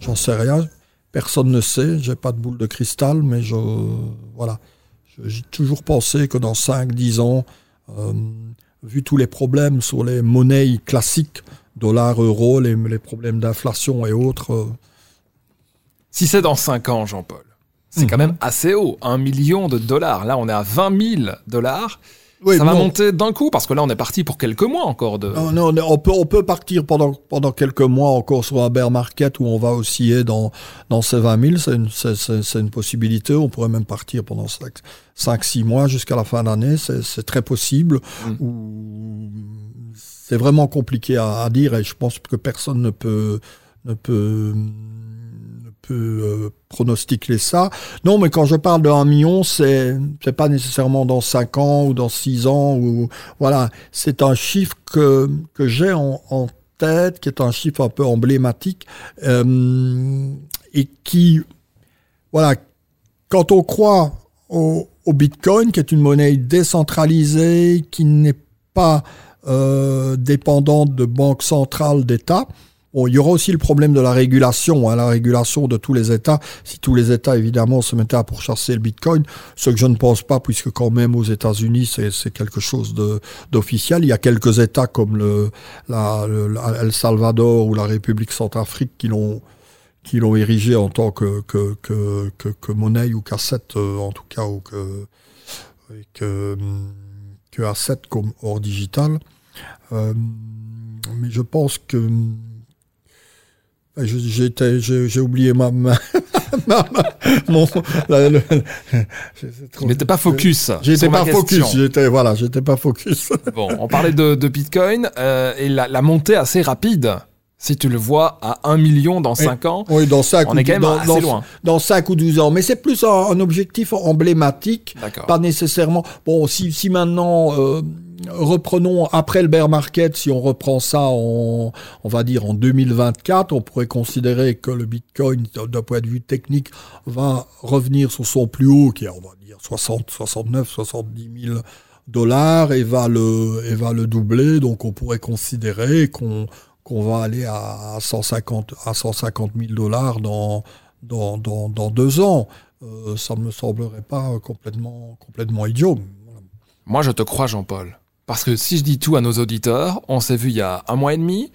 j'en sais rien. Personne ne sait. J'ai pas de boule de cristal, mais je voilà. J'ai toujours pensé que dans 5-10 ans, euh, vu tous les problèmes sur les monnaies classiques, dollar, euro, les, les problèmes d'inflation et autres, euh, Si c'est dans 5 ans, Jean-Paul, c'est quand Mhm. même assez haut. Un million de dollars. Là, on est à 20 000 dollars. oui, ça va non. monter d'un coup parce que là, on est parti pour quelques mois encore de. Non, non, on peut, on peut partir pendant, pendant quelques mois encore sur un bear market où on va osciller dans, dans ces 20 000. C'est une, c'est- possibilité. On pourrait même partir pendant 5-6 mois jusqu'à la fin d'année. C'est c'est très possible. Mm. Ou- C'est vraiment compliqué à, à dire et je pense que personne ne peut, ne peut, ne peut euh, pronostiquer ça. Non, mais quand je parle de 1 million, c'est c'est pas nécessairement dans 5 ans ou dans 6 ans ou voilà, c'est un chiffre que, j'ai en, tête, qui est un chiffre un peu emblématique euh, et qui, voilà, quand on croit au, au Bitcoin, qui est une monnaie décentralisée, qui n'est pas euh, dépendante de banques centrales d'État, Il y aura aussi le problème de la régulation, hein, la régulation de tous les États. Si tous les États, évidemment, se mettaient à pourchasser le Bitcoin, ce que je ne pense pas, puisque quand même aux États-Unis, c'est quelque chose d'officiel. Il y a quelques États comme le, la, le- El Salvador ou la République centrafrique qui l'ont qui l'ont érigé en tant que, que, que, que, que monnaie ou cassette, euh, en tout cas, ou que, que, que asset comme hors digital. Euh, mais je pense que j'ai j'ai oublié ma, ma, ma- mon, la- le- trop- n'étais pas focus. J'étais pas focus. J'étais voilà, j'étais pas focus. Bon, on parlait de, de Bitcoin euh, et la, la montée assez rapide. Si tu le vois à 1 million dans 5 ans, Oui, dans 5 on est quand même dans, assez dans, loin. dans 5 ou 12 ans. Mais c'est plus un, un objectif emblématique pas nécessairement. Bon, si, si maintenant, euh, reprenons après le bear market, si on reprend ça en, on va dire en 2024, on pourrait considérer que le Bitcoin, d'un point de vue technique, va revenir sur son plus haut, qui est, on va dire, 60, 69, 70 000 dollars, et va le, et va le doubler. Donc, on pourrait considérer qu'on qu'on va aller à 150, à 150 000 dollars dans, dans, dans, dans deux ans. Euh, ça me semblerait pas complètement, complètement idiot. Moi, je te crois, Jean-Paul. Parce que si je dis tout à nos auditeurs, on s'est vu il y a un mois et demi.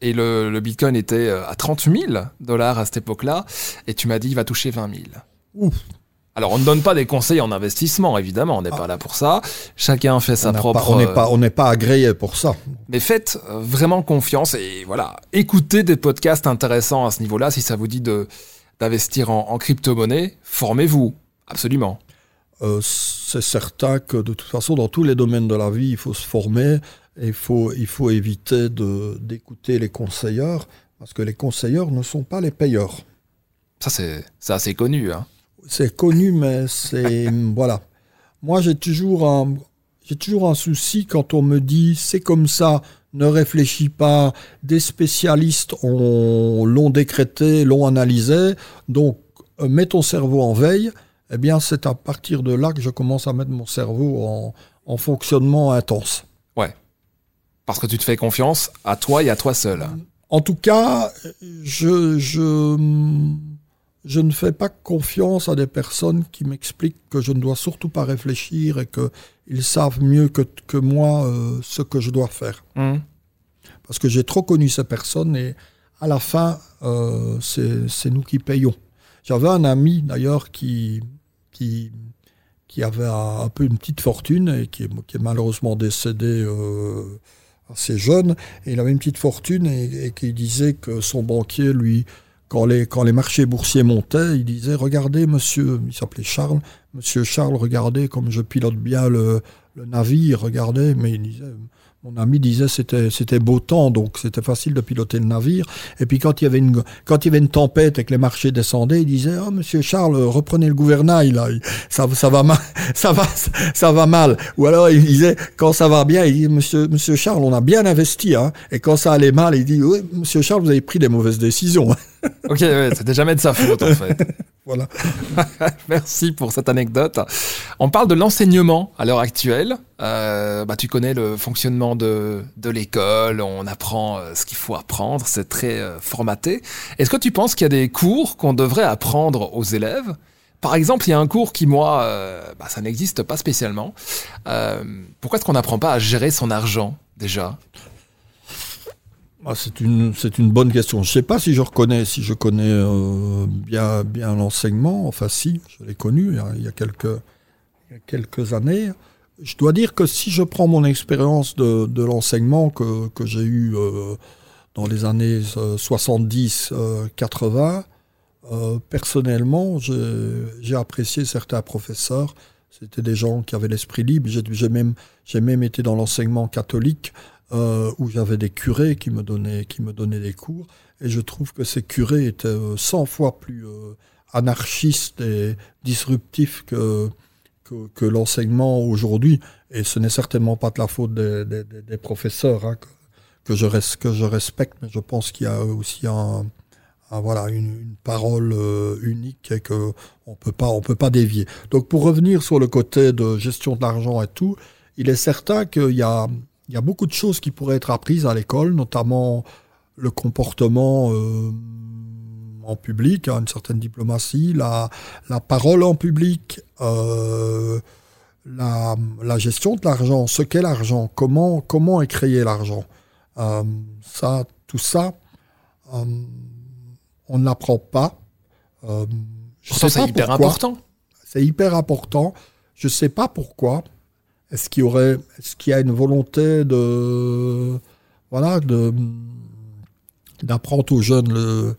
et le, Bitcoin était euh, à 30 000 dollars à cette époque-là, et tu m'as dit il va toucher 20 000. Ouf. Alors, on ne donne pas des conseils en investissement, évidemment, on n'est pas ah. là pour ça. Chacun fait sa propre. on n'est pas, on n'est pas agréé pour ça. Mais faites euh, vraiment confiance et voilà, écoutez des podcasts intéressants à ce niveau-là. Si ça vous dit de d'investir en, crypto-monnaie, formez-vous, absolument. Euh, c'est certain que de toute façon, dans tous les domaines de la vie, il faut se former et il faut, il faut éviter d'écouter les conseilleurs parce que les conseilleurs ne sont pas les payeurs. Ça, c'est assez connu. Hein c'est connu, mais c'est. voilà. Moi, j'ai toujours, un, j'ai toujours un souci quand on me dit c'est comme ça, ne réfléchis pas. Des spécialistes l'ont décrété, l'ont analysé. Donc, euh, mets ton cerveau en veille. Eh bien, c'est à partir de là que je commence à mettre mon cerveau en, en fonctionnement intense. Ouais. Parce que tu te fais confiance à toi et à toi seul. En tout cas, je, je je ne fais pas confiance à des personnes qui m'expliquent que je ne dois surtout pas réfléchir et qu'ils savent mieux que, que moi euh, ce que je dois faire. Mmh. Parce que j'ai trop connu ces personnes et à la fin, euh, c'est nous qui payons. J'avais un ami d'ailleurs qui, qui, avait un, peu une petite fortune et qui est, malheureusement décédé euh, assez jeune. Et il avait une petite fortune et, et qui disait que son banquier lui quand les, quand les marchés boursiers montaient, il disait Regardez, monsieur, il s'appelait Charles, monsieur Charles, regardez comme je pilote bien le, le navire, regardez, mais il disait mon ami disait c'était c'était beau temps donc c'était facile de piloter le navire. Et puis quand il y avait une quand il y avait une tempête et que les marchés descendaient il disait oh monsieur Charles reprenez le gouvernail là. Ça ça va mal ça va ça va mal. Ou alors il disait quand ça va bien il dit monsieur monsieur Charles on a bien investi hein. Et quand ça allait mal il dit oui monsieur Charles vous avez pris des mauvaises décisions ok ouais, c'était jamais de sa faute en fait voilà. Merci pour cette anecdote. On parle de l'enseignement à l'heure actuelle. Euh, bah, tu connais le fonctionnement de, de l'école, on apprend euh, ce qu'il faut apprendre, c'est très euh, formaté. Est-ce que tu penses qu'il y a des cours qu'on devrait apprendre aux élèves? Par exemple, il y a un cours qui, moi, bah, ça n'existe pas spécialement. pourquoi est-ce qu'on n'apprend pas à gérer son argent déjà? Ah, c'est une c'est une bonne question. Je sais pas si je reconnais si je connais euh, bien bien l'enseignement. Enfin si, je l'ai connu il y, a, quelques quelques années. Je dois dire que si je prends mon expérience de, l'enseignement que, que j'ai eu euh, dans les années 70 euh, 80, personnellement, j'ai apprécié certains professeurs. C'était des gens qui avaient l'esprit libre. J'ai même j'ai même été dans l'enseignement catholique euh, où j'avais des curés qui me, donnaient, qui me donnaient des cours. Et je trouve que ces curés étaient 100 euh, fois plus euh, anarchistes et disruptifs que, que, l'enseignement aujourd'hui. Et ce n'est certainement pas de la faute des, des, professeurs hein, que, je que je respecte, mais je pense qu'il y a aussi un, voilà, une, parole unique et qu'on ne peut pas, on peut pas dévier. Donc pour revenir sur le côté de gestion de l'argent et tout, il est certain qu'il y a il y a beaucoup de choses qui pourraient être apprises à l'école, notamment le comportement euh, en public, hein, une certaine diplomatie, la, la parole en public, euh, la, la, gestion de l'argent, ce qu'est l'argent, comment, comment est créé l'argent. Euh, ça, tout ça, on ne l'apprend pas. c'est hyper important. C'est hyper important. Je ne sais pas pourquoi. Est-ce qu'il y aurait, est-ce qu'il y a une volonté de, voilà, de d'apprendre aux jeunes le,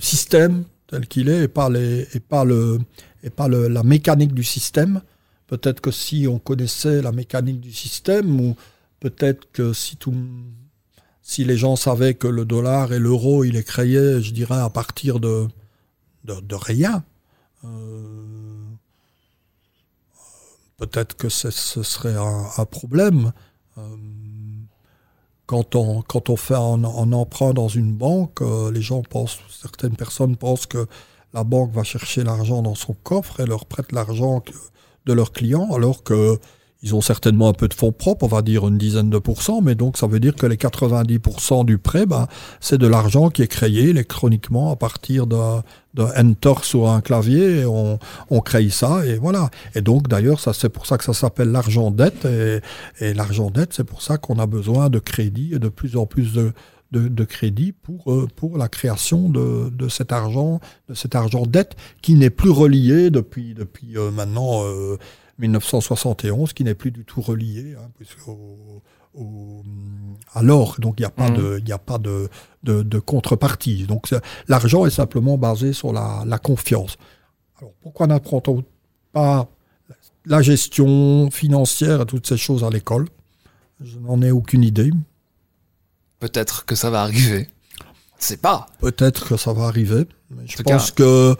système tel qu'il est et pas les, et pas le, et pas le, la mécanique du système? Peut-être que si on connaissait la mécanique du système, ou peut-être que si tout, si les gens savaient que le dollar et l'euro, il est créé, je dirais, à partir de, de, de rien. Euh, peut-être que ce serait un, problème. Euh, quand on, quand on fait un, emprunt dans une banque, euh, les gens pensent, certaines personnes pensent que la banque va chercher l'argent dans son coffre et leur prête l'argent de leurs clients, alors que ils ont certainement un peu de fonds propres, on va dire une dizaine de pourcents, mais donc ça veut dire que les 90% du prêt, ben, c'est de l'argent qui est créé électroniquement à partir d'un enter sur un clavier, on, on crée ça, et voilà. Et donc d'ailleurs, ça c'est pour ça que ça s'appelle l'argent dette, et, et l'argent dette, c'est pour ça qu'on a besoin de crédit et de plus en plus de, de, crédit pour, euh, pour la création de, de, cet argent, de cet argent dette qui n'est plus relié depuis, depuis euh, maintenant 1971, qui n'est plus du tout relié hein, au, à l'or. Donc il n'y a pas, mmh. de, il a pas de, de, contrepartie. Donc l'argent est simplement basé sur la, la confiance. Alors pourquoi n'apprend-on pas la gestion financière et toutes ces choses à l'école? Je n'en ai aucune idée. Peut-être que ça va arriver. C'est pas. Peut-être que ça va arriver. je pense que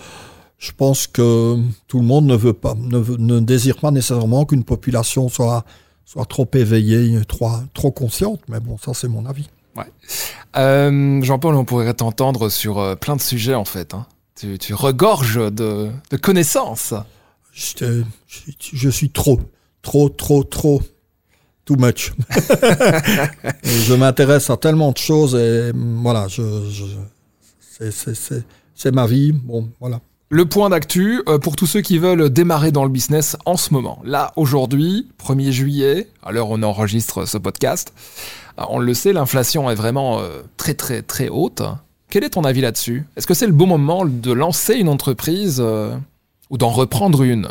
je pense que tout le monde ne veut pas, ne, désire pas nécessairement qu'une population soit soit trop éveillée, trop trop consciente. Mais bon, ça c'est mon avis. Ouais. Euh, Jean-Paul, on pourrait t'entendre sur euh, plein de sujets en fait. Hein. Tu, tu, regorges de, de connaissances. Je, je, suis trop, trop, trop, trop too much. je m'intéresse à tellement de choses et voilà, je, c'est ma vie. Bon, voilà. Le point d'actu euh, pour tous ceux qui veulent démarrer dans le business en ce moment. Là, aujourd'hui, 1er juillet, à l'heure où on enregistre ce podcast, euh, on le sait, l'inflation est vraiment euh, très très très haute. Quel est ton avis là-dessus? Est-ce que c'est le bon moment de lancer une entreprise ou d'en reprendre une?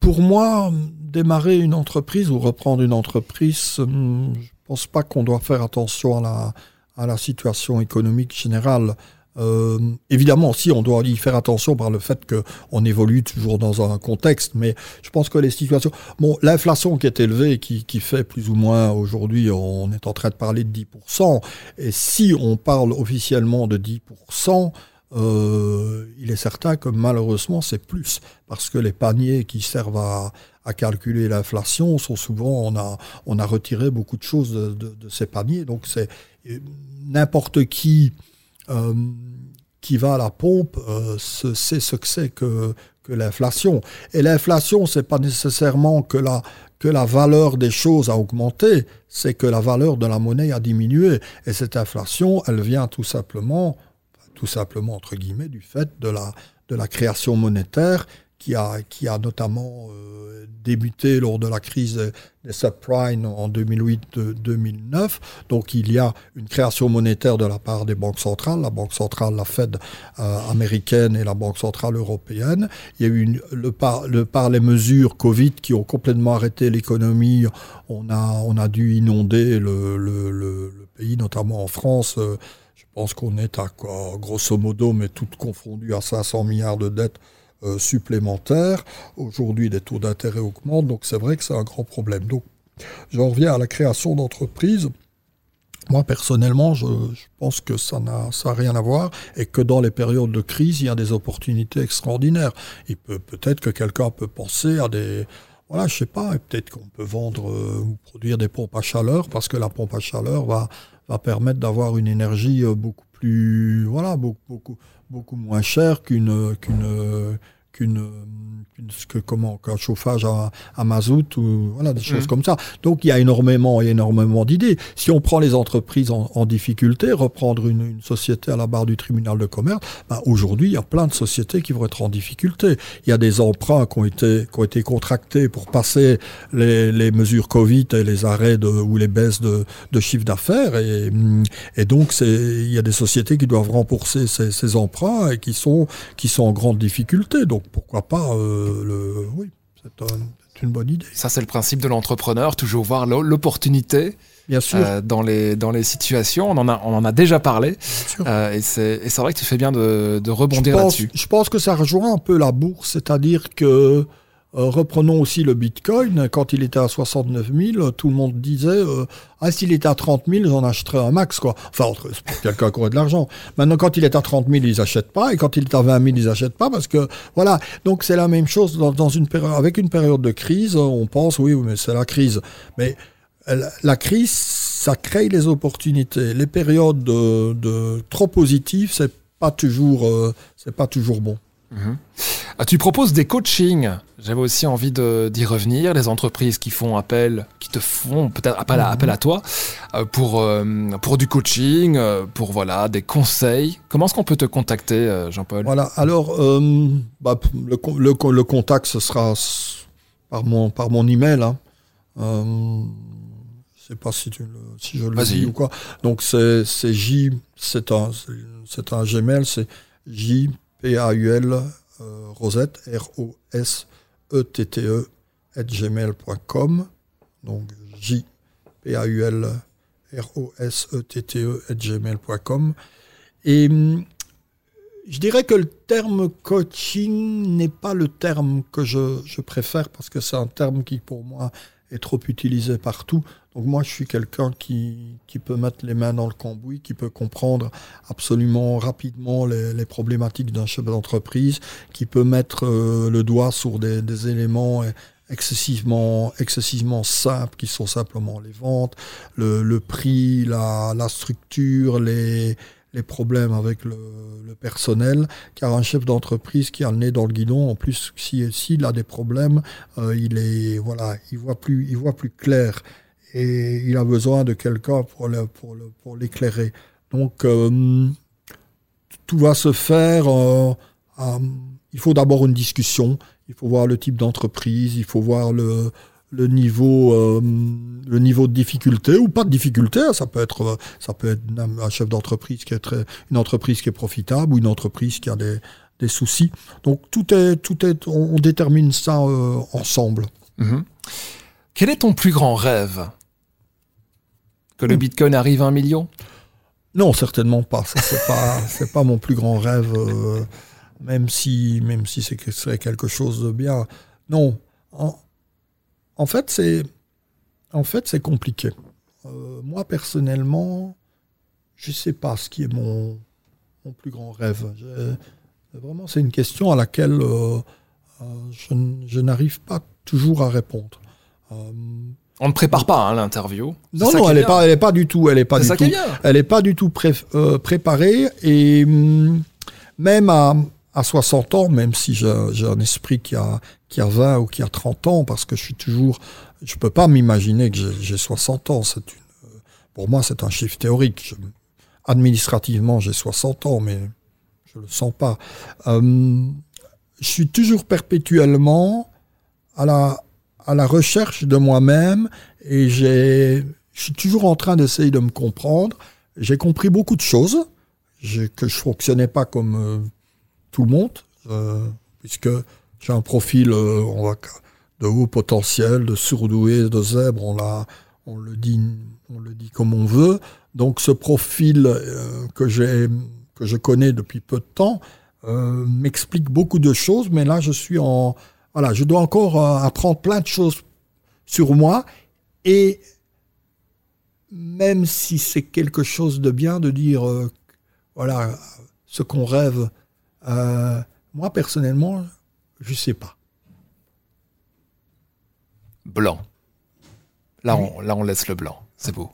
Pour moi, démarrer une entreprise ou reprendre une entreprise, hum, je pense pas qu'on doit faire attention à la situation économique générale. Euh, évidemment, si on doit y faire attention par le fait qu'on évolue toujours dans un contexte, mais je pense que les situations, bon, l'inflation qui est élevée, qui, qui fait plus ou moins aujourd'hui, on est en train de parler de 10%, et si on parle officiellement de 10%, euh, il est certain que malheureusement c'est plus, parce que les paniers qui servent à, à calculer l'inflation sont souvent, on a, on a retiré beaucoup de choses de, de, ces paniers. Donc c'est n'importe qui euh, qui va à la pompe euh, sait ce que c'est que, que l'inflation. Et l'inflation, c'est pas nécessairement que la, que la valeur des choses a augmenté, c'est que la valeur de la monnaie a diminué. Et cette inflation, elle vient tout simplement, tout simplement entre guillemets, du fait de la, de la création monétaire qui a, notamment euh, débuté lors de la crise des subprimes en 2008-2009. Donc il y a une création monétaire de la part des banques centrales, la banque centrale, la Fed euh, américaine et la banque centrale européenne. Il y a eu le, par, le, par les mesures Covid qui ont complètement arrêté l'économie, on a, on a dû inonder le, pays, notamment en France. Euh, je pense qu'on est à quoi, grosso modo, mais tout confondu, à 500 milliards de dettes euh, supplémentaires. Aujourd'hui, les taux d'intérêt augmentent, donc c'est vrai que c'est un grand problème. Donc, j'en reviens à la création d'entreprises. Moi, personnellement, je, pense que ça n'a rien à voir et que dans les périodes de crise, il y a des opportunités extraordinaires. Il peut peut-être que quelqu'un peut penser à des voilà, je sais pas, peut-être qu'on peut vendre euh, ou produire des pompes à chaleur parce que la pompe à chaleur va va permettre d'avoir une énergie euh, beaucoup voilà, beaucoup beaucoup beaucoup moins chère qu'une qu'une qu'une que comment qu'un chauffage à, à, mazout ou voilà des choses mmh. comme ça. Donc il y a énormément énormément d'idées. Si on prend les entreprises en, en difficulté, reprendre une, une, société à la barre du tribunal de commerce, ben aujourd'hui il y a plein de sociétés qui vont être en difficulté. Il y a des emprunts qui ont été qui ont été contractés pour passer les, les mesures Covid et les arrêts de, ou les baisses de, de chiffre d'affaires et, et donc c'est il y a des sociétés qui doivent rembourser ces, ces emprunts et qui sont qui sont en grande difficulté. Donc pourquoi pas euh, le. Oui, c'est une bonne idée. Ça, c'est le principe de l'entrepreneur, toujours voir l'opportunité. Bien sûr. Euh, dans, les, dans les situations, on en a, on en a déjà parlé. Euh, et c'est vrai que tu fais bien de, de rebondir là-dessus. Je pense que ça rejoint un peu la bourse, c'est-à-dire que euh, reprenons aussi le Bitcoin. Quand il était à 69 000, tout le monde disait euh, Ah, s'il était à 30 000, j'en achèterais un max. quoi. Enfin, pour quelqu'un qui aurait de l'argent. Maintenant, quand il est à 30 000, ils n'achètent pas. Et quand il est à 20 000, ils n'achètent pas. Parce que, voilà. Donc, c'est la même chose dans, une période. Avec une période de crise, on pense Oui, mais c'est la crise. Mais la crise, ça crée les opportunités. Les périodes de, trop positives, c'est pas toujours, euh, c'est pas toujours bon. Mhm. Ah, tu proposes des coachings. J'avais aussi envie d'y revenir. Les entreprises qui font appel, qui te font peut-être appel, à, appel à toi euh, pour, euh, pour du coaching, euh, pour voilà, des conseils. Comment est-ce qu'on peut te contacter, Jean-Paul? Voilà, alors bah, le, le, contact, ce sera par mon, par mon email. Hein. sais pas si, tu si je le dis ou quoi. Donc c'est J, c'est un, c'est un Gmail, c'est J P A U L euh, Rosette R O S E T T E gmail.com. Donc J P A U L R O S E T T E gmail.com. Et hum, je dirais que le terme coaching n'est pas le terme que je, je préfère parce que c'est un terme qui pour moi est trop utilisé partout. Donc moi, je suis quelqu'un qui, qui, peut mettre les mains dans le cambouis, qui peut comprendre absolument rapidement les, les problématiques d'un chef d'entreprise, qui peut mettre euh, le doigt sur des, des, éléments excessivement, excessivement simples, qui sont simplement les ventes, le, le prix, la, la structure, les, les problèmes avec le, personnel, car un chef d'entreprise qui a le nez dans le guidon, en plus, s'il si, a des problèmes, euh, il est voilà, il voit plus, il voit plus clair et il a besoin de quelqu'un pour le, pour, le, pour l'éclairer. Donc euh, tout va se faire. Euh, il faut d'abord une discussion. Il faut voir le type d'entreprise. Il faut voir le le niveau, euh, le niveau de difficulté ou pas de difficulté. Hein, ça peut être, ça peut être un chef d'entreprise qui est très, une entreprise qui est profitable ou une entreprise qui a des, des soucis. Donc tout est, tout est, on, détermine ça euh, ensemble. Mhm. Quel est ton plus grand rêve? Que le Bitcoin arrive à un million? Non, certainement pas. Ça c'est pas, c'est pas mon plus grand rêve. Euh, même si, même si c'est serait quelque chose de bien. Non. En, en fait, c'est en fait, compliqué. Euh, moi, personnellement, je ne sais pas ce qui est mon, mon plus grand rêve. vraiment, c'est une question à laquelle euh, euh, je, je n'arrive pas toujours à répondre. On ne prépare pas hein, l'interview. Non, non, elle n'est pas, elle est pas du tout, elle est pas du tout, elle est pas du tout préparée et hum, même à, à 60 ans, même si j'ai un esprit qui a, qui a 20 ou qui a 30 ans, parce que je suis toujours, je peux pas m'imaginer que j'ai 60 ans. C'est pour moi, c'est un chiffre théorique. administrativement, j'ai 60 ans, mais je le sens pas. Euh, je suis toujours perpétuellement à la, à la recherche de moi-même et j'ai, je suis toujours en train d'essayer de me comprendre. J'ai compris beaucoup de choses, que je fonctionnais pas comme euh, tout le monde, euh, puisque j'ai un profil euh, on va, de haut potentiel, de surdoué, de zèbre, on, l'a, on, le dit, on le dit comme on veut. Donc ce profil euh, que, j'ai, que je connais depuis peu de temps euh, m'explique beaucoup de choses, mais là je suis en... Voilà, je dois encore apprendre plein de choses sur moi et même si c'est quelque chose de bien de dire, voilà, ce qu'on rêve, moi, personnellement, je sais pas. Blanc. Là, on, là, on laisse le blanc. C'est beau.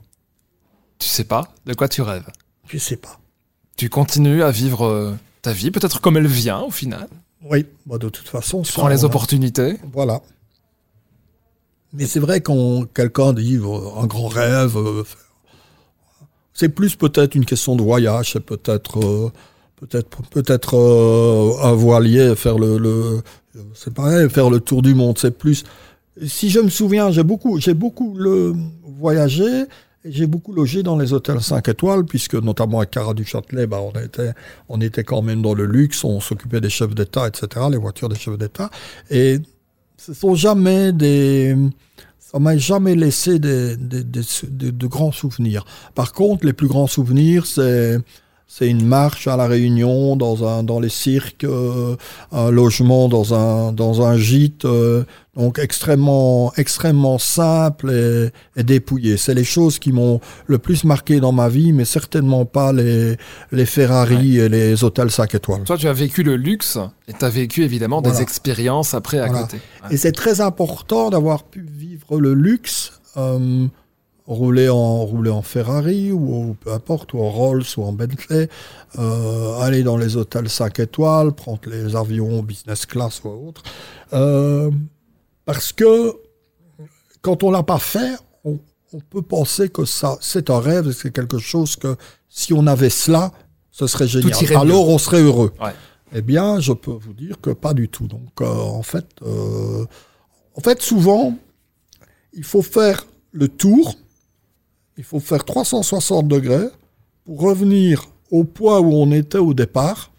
Tu sais pas de quoi tu rêves? Je sais pas. Tu continues à vivre euh, ta vie, peut-être comme elle vient au final? Oui, bah, de toute façon. Tu prends les opportunités? Voilà. Mais c'est vrai quand quelqu'un dit un grand rêve, euh, c'est plus peut-être une question de voyage, c'est peut-être peut-être peut-être euh, un voilier, faire le, c'est pareil, faire le tour du monde, c'est plus. Si je me souviens, j'ai beaucoup, j'ai beaucoup le voyagé. J'ai beaucoup logé dans les hôtels 5 étoiles, puisque notamment à Cara du Châtelet, bah, on, était, on était quand même dans le luxe, on s'occupait des chefs d'État, etc., les voitures des chefs d'État. Et ce sont jamais des... Ça m'a jamais laissé des, de grands souvenirs. Par contre, les plus grands souvenirs, c'est c'est une marche à la Réunion, dans un dans les cirques, euh, un logement dans un dans un gîte, euh, donc extrêmement extrêmement simple et, et dépouillé. C'est les choses qui m'ont le plus marqué dans ma vie, mais certainement pas les les Ferrari et les hôtels 5 étoiles. Toi, tu as vécu le luxe et tu as vécu évidemment des expériences après à côté. Et c'est très important d'avoir pu vivre le luxe. Euh, rouler en, rouler en Ferrari ou, peu importe, ou en Rolls ou en Bentley, euh, aller dans les hôtels 5 étoiles, prendre les avions business class ou autre. Euh, parce que quand on l'a pas fait, on, peut penser que ça, c'est un rêve, c'est quelque chose que si on avait cela, ce serait génial. Alors on serait heureux. Eh bien, je peux vous dire que pas du tout. Donc, euh, en fait, en fait, souvent, il faut faire le tour il faut faire 360 degrés pour revenir au point où on était au départ,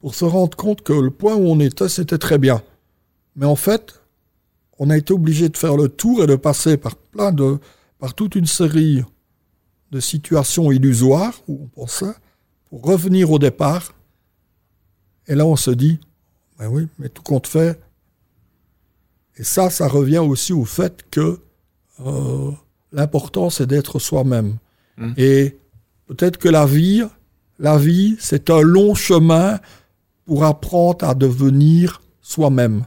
pour se rendre compte que le point où on était, c'était très bien. Mais en fait, on a été obligé de faire le tour et de passer par plein de, par toute une série de situations illusoires où on pensait, pour revenir au départ. Et là, on se dit, ben oui, mais tout compte fait. Et ça, ça revient aussi au fait que euh, l'important, c'est d'être soi-même. Mmh. Et peut-être que la vie, la vie, c'est un long chemin pour apprendre à devenir soi-même.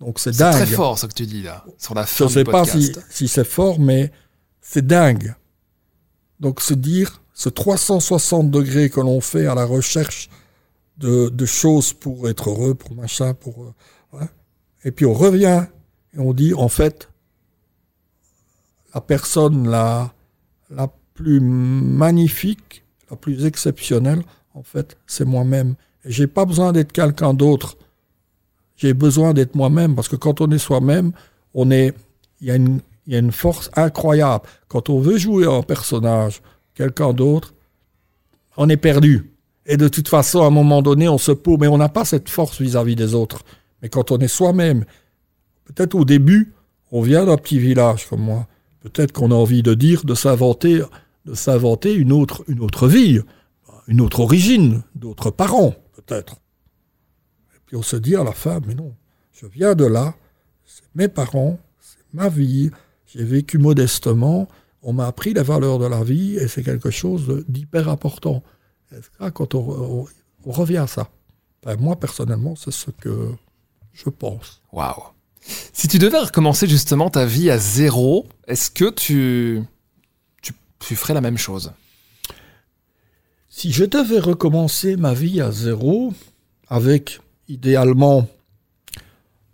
Donc c'est dingue. C'est très fort ce que tu dis là, sur la fin Je ne sais pas si, si c'est fort, mais c'est dingue. Donc se dire, ce 360 degrés que l'on fait à la recherche de, de, choses pour être heureux, pour machin, pour... Euh, et puis on revient et on dit, en fait, la personne la, plus magnifique, la plus exceptionnelle, en fait, c'est moi-même. J'ai pas besoin d'être quelqu'un d'autre. J'ai besoin d'être moi-même parce que quand on est soi-même, on est, il y a une, il y a une force incroyable. Quand on veut jouer un personnage, quelqu'un d'autre, on est perdu. Et de toute façon, à un moment donné, on se pose, mais on n'a pas cette force vis-à-vis des autres. Mais quand on est soi-même, peut-être au début, on vient d'un petit village comme moi. Peut-être qu'on a envie de dire, de s'inventer, de s'inventer une autre, vie, une autre origine, d'autres parents, peut-être. Et puis on se dit à la fin, mais non, je viens de là, c'est mes parents, c'est ma vie, j'ai vécu modestement, on m'a appris les valeurs de la vie et c'est quelque chose d'hyper important. Et quand on, revient à ça, ben, moi personnellement, c'est ce que je pense. Waouh! Si tu devais recommencer justement ta vie à zéro, est-ce que tu, tu, ferais la même chose? Si je devais recommencer ma vie à zéro, avec idéalement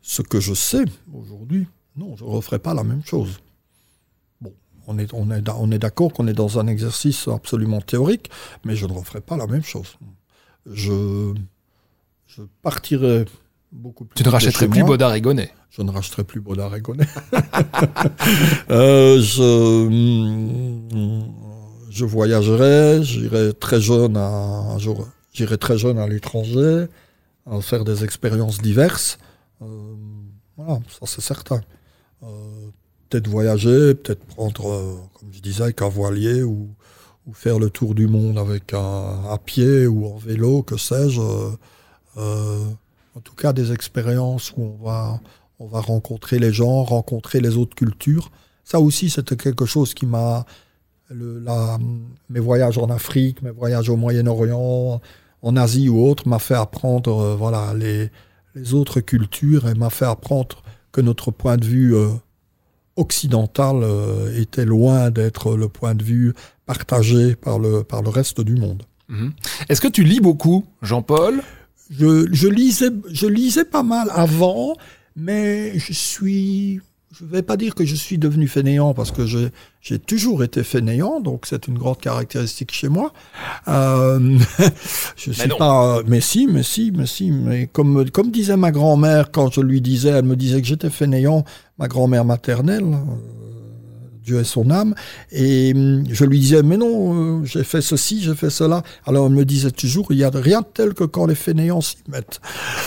ce que je sais aujourd'hui, non, je ne referais pas la même chose. Bon, on est, on est, on est d'accord qu'on est dans un exercice absolument théorique, mais je ne referais pas la même chose. Je, je partirais tu ne rachèterais plus Baudard et Gonnet Je ne rachèterais plus Baudard et euh, je, mm, je voyagerai, j'irai très jeune à, j'irai très jeune à l'étranger, à faire des expériences diverses. Euh, voilà, ça c'est certain. Euh, peut-être voyager, peut-être prendre, comme je disais, avec un voilier ou, faire le tour du monde avec à pied ou en vélo, que sais-je. En tout cas des expériences où on va, on va rencontrer les gens, rencontrer les autres cultures. Ça aussi, c'était quelque chose qui m'a... mes voyages en Afrique, mes voyages au Moyen-Orient, en Asie ou autre, m'a fait apprendre euh, voilà, les, les, autres cultures et m'a fait apprendre que notre point de vue euh, occidental euh, était loin d'être le point de vue partagé par le, par le reste du monde. Mhm. Est-ce que tu lis beaucoup, Jean-Paul? Je, lisais, je lisais pas mal avant, mais je suis, je vais pas dire que je suis devenu fainéant parce que j'ai toujours été fainéant, donc c'est une grande caractéristique chez moi. Euh, je suis pas, mais si, mais si, mais si, mais comme comme disait ma grand-mère quand je lui disais, elle me disait que j'étais fainéant, ma grand-mère maternelle. Dieu est son âme. Et hum, je lui disais, mais non, euh, j'ai fait ceci, j'ai fait cela. Alors elle me disait toujours, il y a rien de tel que quand les fainéants s'y mettent.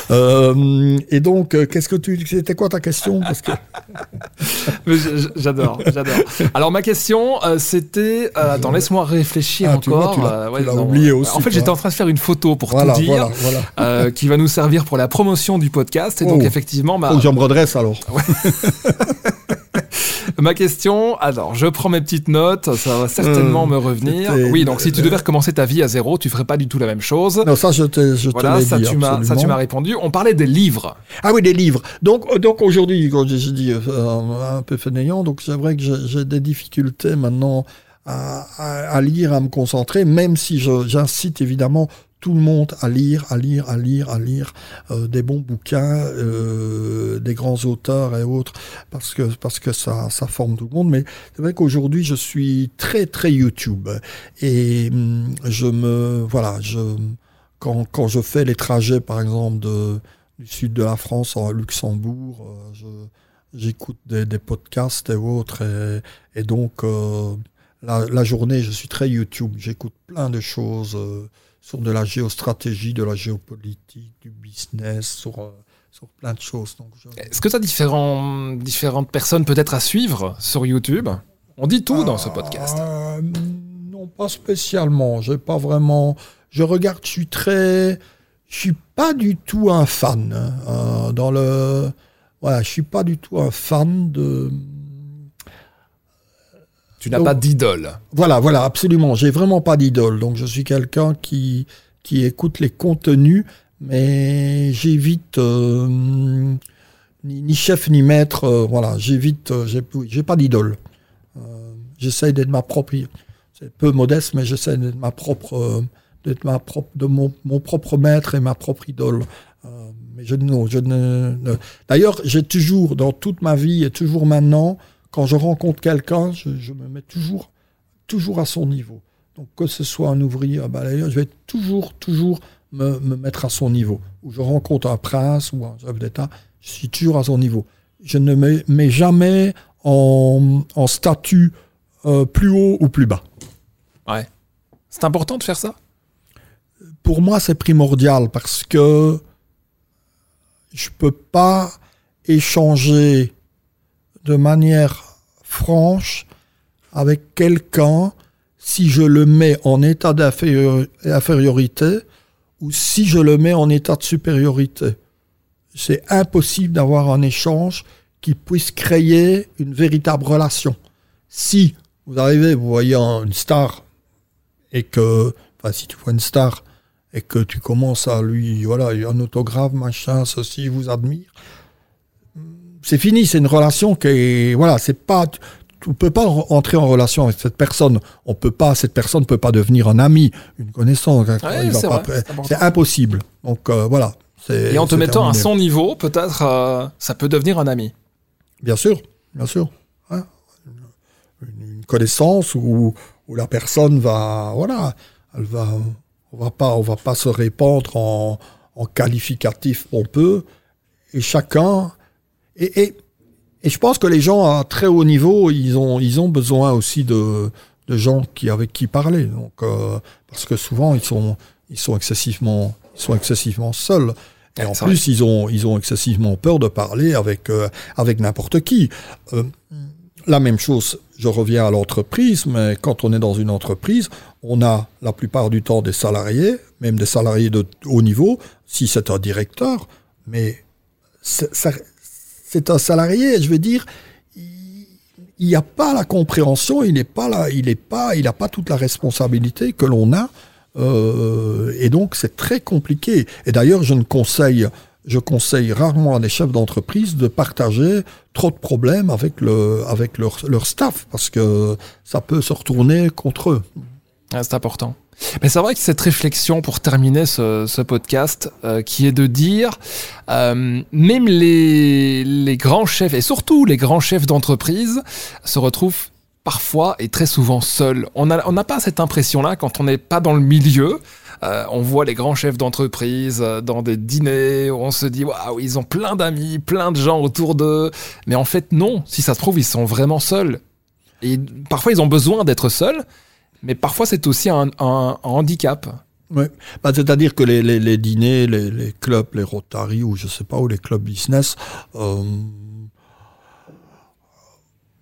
Euh, et donc, euh, qu'est-ce que tu, c'était quoi ta question? Parce que j'adore, j'adore. Alors ma question, c'était, attends, laisse-moi réfléchir ah, encore. tu l'as, oublié aussi. En fait, j'étais en train de faire une photo pour tout dire, qui va nous servir pour la promotion du podcast. Et donc oh. effectivement, ma... Faut que j'en me redresse alors. Ma question, alors je prends mes petites notes, ça va certainement euh, me revenir. Oui, donc si tu devais recommencer ta vie à zéro, tu ferais pas du tout la même chose. Non, ça je te, je voilà, ça, tu m'as, ça tu m'as répondu. On parlait des livres. Ah oui, des livres. Donc, euh, donc aujourd'hui, quand j'ai dit euh, un peu fainéant, donc c'est vrai que j'ai des difficultés maintenant à, à, lire, à me concentrer, même si j'incite évidemment tout le monde à lire, à lire, à lire, à lire euh, des bons bouquins, euh, des grands auteurs et autres, parce que parce que ça ça forme tout le monde. Mais c'est vrai qu'aujourd'hui je suis très très YouTube et hum, je me voilà je quand quand je fais les trajets par exemple du sud de la France en Luxembourg, euh, j'écoute des, des, podcasts et autres. Et, donc, la, la, journée, je suis très YouTube. J'écoute plein de choses euh, sur de la géostratégie, de la géopolitique, du business, sur, euh, sur plein de choses. Je... Est-ce que tu as différents, différentes personnes peut-être à suivre sur YouTube? On dit tout dans ce podcast. Euh, non, pas spécialement. J'ai pas vraiment. Je regarde, je suis très. Je suis pas du tout un fan. Hein, dans le. Voilà, je suis pas du tout un fan de tu n'as pas d'idole. Voilà, voilà, absolument. J'ai vraiment pas d'idole. Donc je suis quelqu'un qui, qui écoute les contenus, mais j'évite euh, ni, chef ni maître. Euh, voilà, j'évite. Euh, j'ai pas d'idole. j'essaye d'être ma propre. C'est peu modeste, mais j'essaie d'être ma propre, d'être ma propre, de mon, mon, propre maître et ma propre idole. mais je, non, je ne D'ailleurs, j'ai toujours, dans toute ma vie et toujours maintenant, quand je rencontre quelqu'un, je, me mets toujours, toujours à son niveau. Donc que ce soit un ouvrier, un balayeur, je vais toujours, toujours me, mettre à son niveau. Ou je rencontre un prince ou un chef d'État, je suis toujours à son niveau. Je ne me mets jamais en, statut euh, plus haut ou plus bas. Ouais. C'est important de faire ça? Pour moi, c'est primordial parce que je ne peux pas échanger de manière franche avec quelqu'un si je le mets en état d'infériorité ou si je le mets en état de supériorité. C'est impossible d'avoir un échange qui puisse créer une véritable relation. Si vous arrivez, vous voyez une star et que, enfin, si tu vois une star et que tu commences à lui, voilà, un autographe, machin, ceci, vous admire, c'est fini, c'est une relation qui est, voilà, c'est pas, tu peut pas entrer en relation avec cette personne. On peut pas, cette personne peut pas devenir un ami, une connaissance. c'est impossible. Donc euh, voilà. Et en te mettant à son niveau, peut-être, euh, ça peut devenir un ami. Bien sûr, bien sûr. Une, connaissance où, où la personne va, voilà, elle va, on va pas, on va pas se répandre en, en qualificatif pompeux. Et chacun et, et, et, je pense que les gens à très haut niveau, ils ont, ils ont besoin aussi de, de gens qui, avec qui parler. Donc, euh, parce que souvent, ils sont, ils sont excessivement, ils sont excessivement seuls. Et en plus, ils ont, ils ont excessivement peur de parler avec, euh, avec n'importe qui. Euh, la même chose, je reviens à l'entreprise, mais quand on est dans une entreprise, on a la plupart du temps des salariés, même des salariés de haut niveau, si c'est un directeur, mais ça, c'est un salarié, je veux dire, il n'y a pas la compréhension, il n'est pas là, il n'est pas, il n'a pas toute la responsabilité que l'on a, euh, et donc c'est très compliqué. Et d'ailleurs, je ne conseille, je conseille rarement à des chefs d'entreprise de partager trop de problèmes avec le, avec leur, leur staff, parce que ça peut se retourner contre eux. Ah, c'est important. Mais c'est vrai que cette réflexion pour terminer ce, podcast, euh, qui est de dire, euh, même les, grands chefs, et surtout les grands chefs d'entreprise, se retrouvent parfois et très souvent seuls. On n'a pas cette impression-là quand on n'est pas dans le milieu. Euh, on voit les grands chefs d'entreprise dans des dîners où on se dit waouh, ils ont plein d'amis, plein de gens autour d'eux. Mais en fait, non. Si ça se trouve, ils sont vraiment seuls. Et parfois, ils ont besoin d'être seuls mais parfois c'est aussi un, handicap. Oui, bah, c'est-à-dire que les, dîners, les, clubs, les Rotary ou je sais pas, ou les clubs business, euh,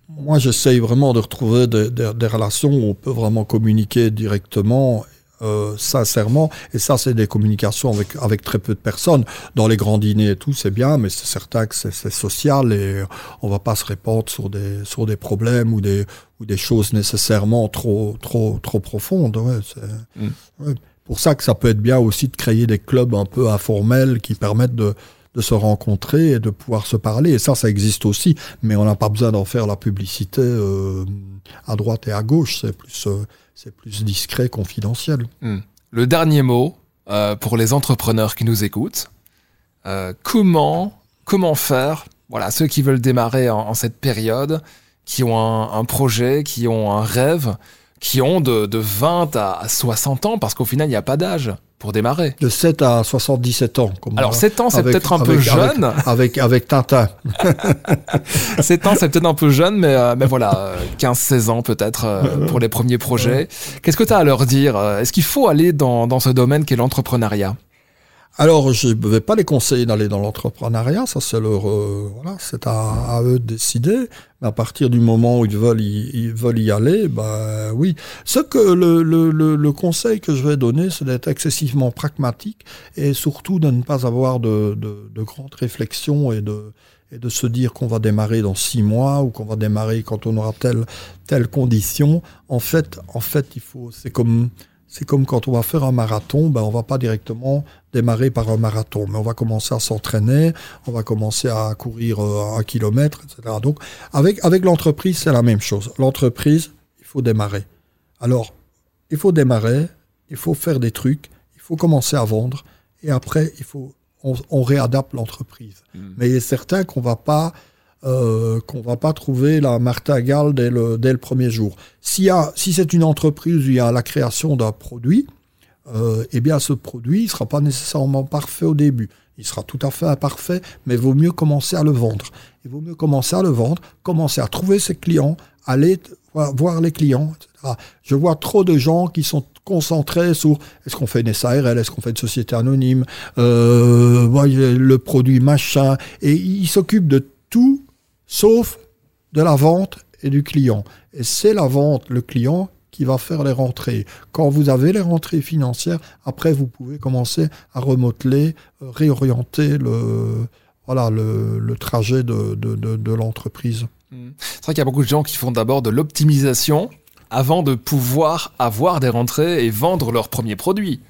moi j'essaye vraiment de retrouver des, relations où on peut vraiment communiquer directement euh, sincèrement. Et ça, c'est des communications avec, avec très peu de personnes. Dans les grands dîners et tout, c'est bien, mais c'est certain que c'est social et on va pas se répandre sur des, sur des problèmes ou des, ou des choses nécessairement trop, trop, trop profondes. Ouais, c'est mm. pour ça que ça peut être bien aussi de créer des clubs un peu informels qui permettent de, de se rencontrer et de pouvoir se parler. Et ça, ça existe aussi, mais on n'a pas besoin d'en faire la publicité euh, à droite et à gauche. C'est plus, euh, plus discret, confidentiel. Hmm. Le dernier mot euh, pour les entrepreneurs qui nous écoutent. Comment, comment faire Voilà, ceux qui veulent démarrer en, cette période, qui ont un, projet, qui ont un rêve, qui ont de, de 20 à 60 ans, parce qu'au final, il n'y a pas d'âge pour démarrer. De 7 à 77 ans. Comme Alors 7 ans, c'est peut-être un peu jeune. Avec, avec, Tintin. 7 ans, c'est peut-être un peu jeune, mais, euh, mais voilà, 15-16 ans peut-être euh, pour les premiers projets. Qu'est-ce que tu as à leur dire? Est-ce qu'il faut aller dans, dans ce domaine qu'est l'entrepreneuriat? Alors, je ne vais pas les conseiller d'aller dans l'entrepreneuriat, ça c'est leur, euh, voilà, c'est à, eux de décider. Mais à partir du moment où ils veulent y, ils veulent y aller, bah oui. Ce que le, le, le, conseil que je vais donner, c'est d'être excessivement pragmatique et surtout de ne pas avoir de, de, de grandes réflexions et de, et de se dire qu'on va démarrer dans six mois ou qu'on va démarrer quand on aura telle telle condition. En fait, en fait, il faut, c'est comme c'est comme quand on va faire un marathon, ben on va pas directement démarrer par un marathon, mais on va commencer à s'entraîner, on va commencer à courir euh, un kilomètre, etc. Donc avec avec l'entreprise, c'est la même chose. L'entreprise, il faut démarrer. Alors, il faut démarrer, il faut faire des trucs, il faut commencer à vendre, et après, il faut on, réadapte l'entreprise. Mmh. Mais il est certain qu'on va pas euh, qu'on va pas trouver la martingale dès le, dès le premier jour. Si c'est une entreprise où il y a la création d'un produit, euh, eh bien ce produit ne sera pas nécessairement parfait au début. Il sera tout à fait imparfait, mais vaut mieux commencer à le vendre. Il vaut mieux commencer à le vendre, commencer à trouver ses clients, aller voir les clients, etc. Je vois trop de gens qui sont concentrés sur est-ce qu'on fait une SARL, est-ce qu'on fait une société anonyme, euh, le produit machin, et ils s'occupent de tout sauf de la vente et du client. Et c'est la vente, le client, qui va faire les rentrées. Quand vous avez les rentrées financières, après, vous pouvez commencer à remodeler, euh, réorienter le, voilà, le, trajet de, de, l'entreprise. Mmh. C'est vrai qu'il y a beaucoup de gens qui font d'abord de l'optimisation avant de pouvoir avoir des rentrées et vendre leurs premiers produits.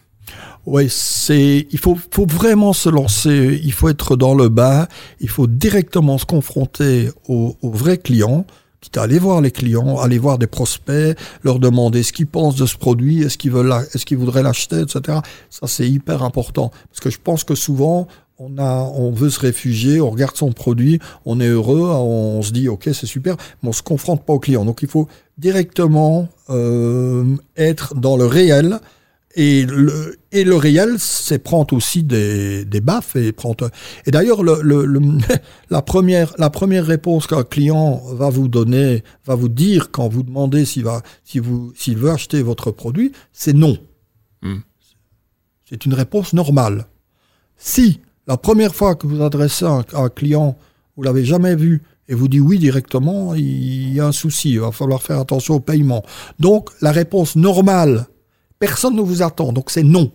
Oui, c'est il faut, faut vraiment se lancer, il faut être dans le bas, il faut directement se confronter aux, vrais clients, quitte à aller voir les clients, aller voir des prospects, leur demander ce qu'ils pensent de ce produit, est-ce qu'ils veulent, est-ce qu'ils voudraient l'acheter, etc. Ça c'est hyper important parce que je pense que souvent on a, on veut se réfugier, on regarde son produit, on est heureux, on se dit ok c'est super, mais on se confronte pas aux clients. Donc il faut directement euh, être dans le réel et le, et le réel, c'est prendre aussi des, des baffes et prendre. Et d'ailleurs, le, le, la première, la première réponse qu'un client va vous donner, va vous dire quand vous demandez s'il va, si vous, s'il veut acheter votre produit, c'est non. Hmm. C'est une réponse normale. Si la première fois que vous adressez à un, client, vous l'avez jamais vu et vous dit oui directement, il y a un souci, il va falloir faire attention au paiement. Donc, la réponse normale Personne ne vous attend, donc c'est non.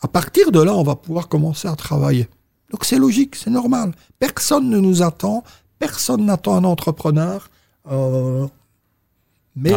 À partir de là, on va pouvoir commencer à travailler. Donc c'est logique, c'est normal. Personne ne nous attend, personne n'attend un entrepreneur, euh, mais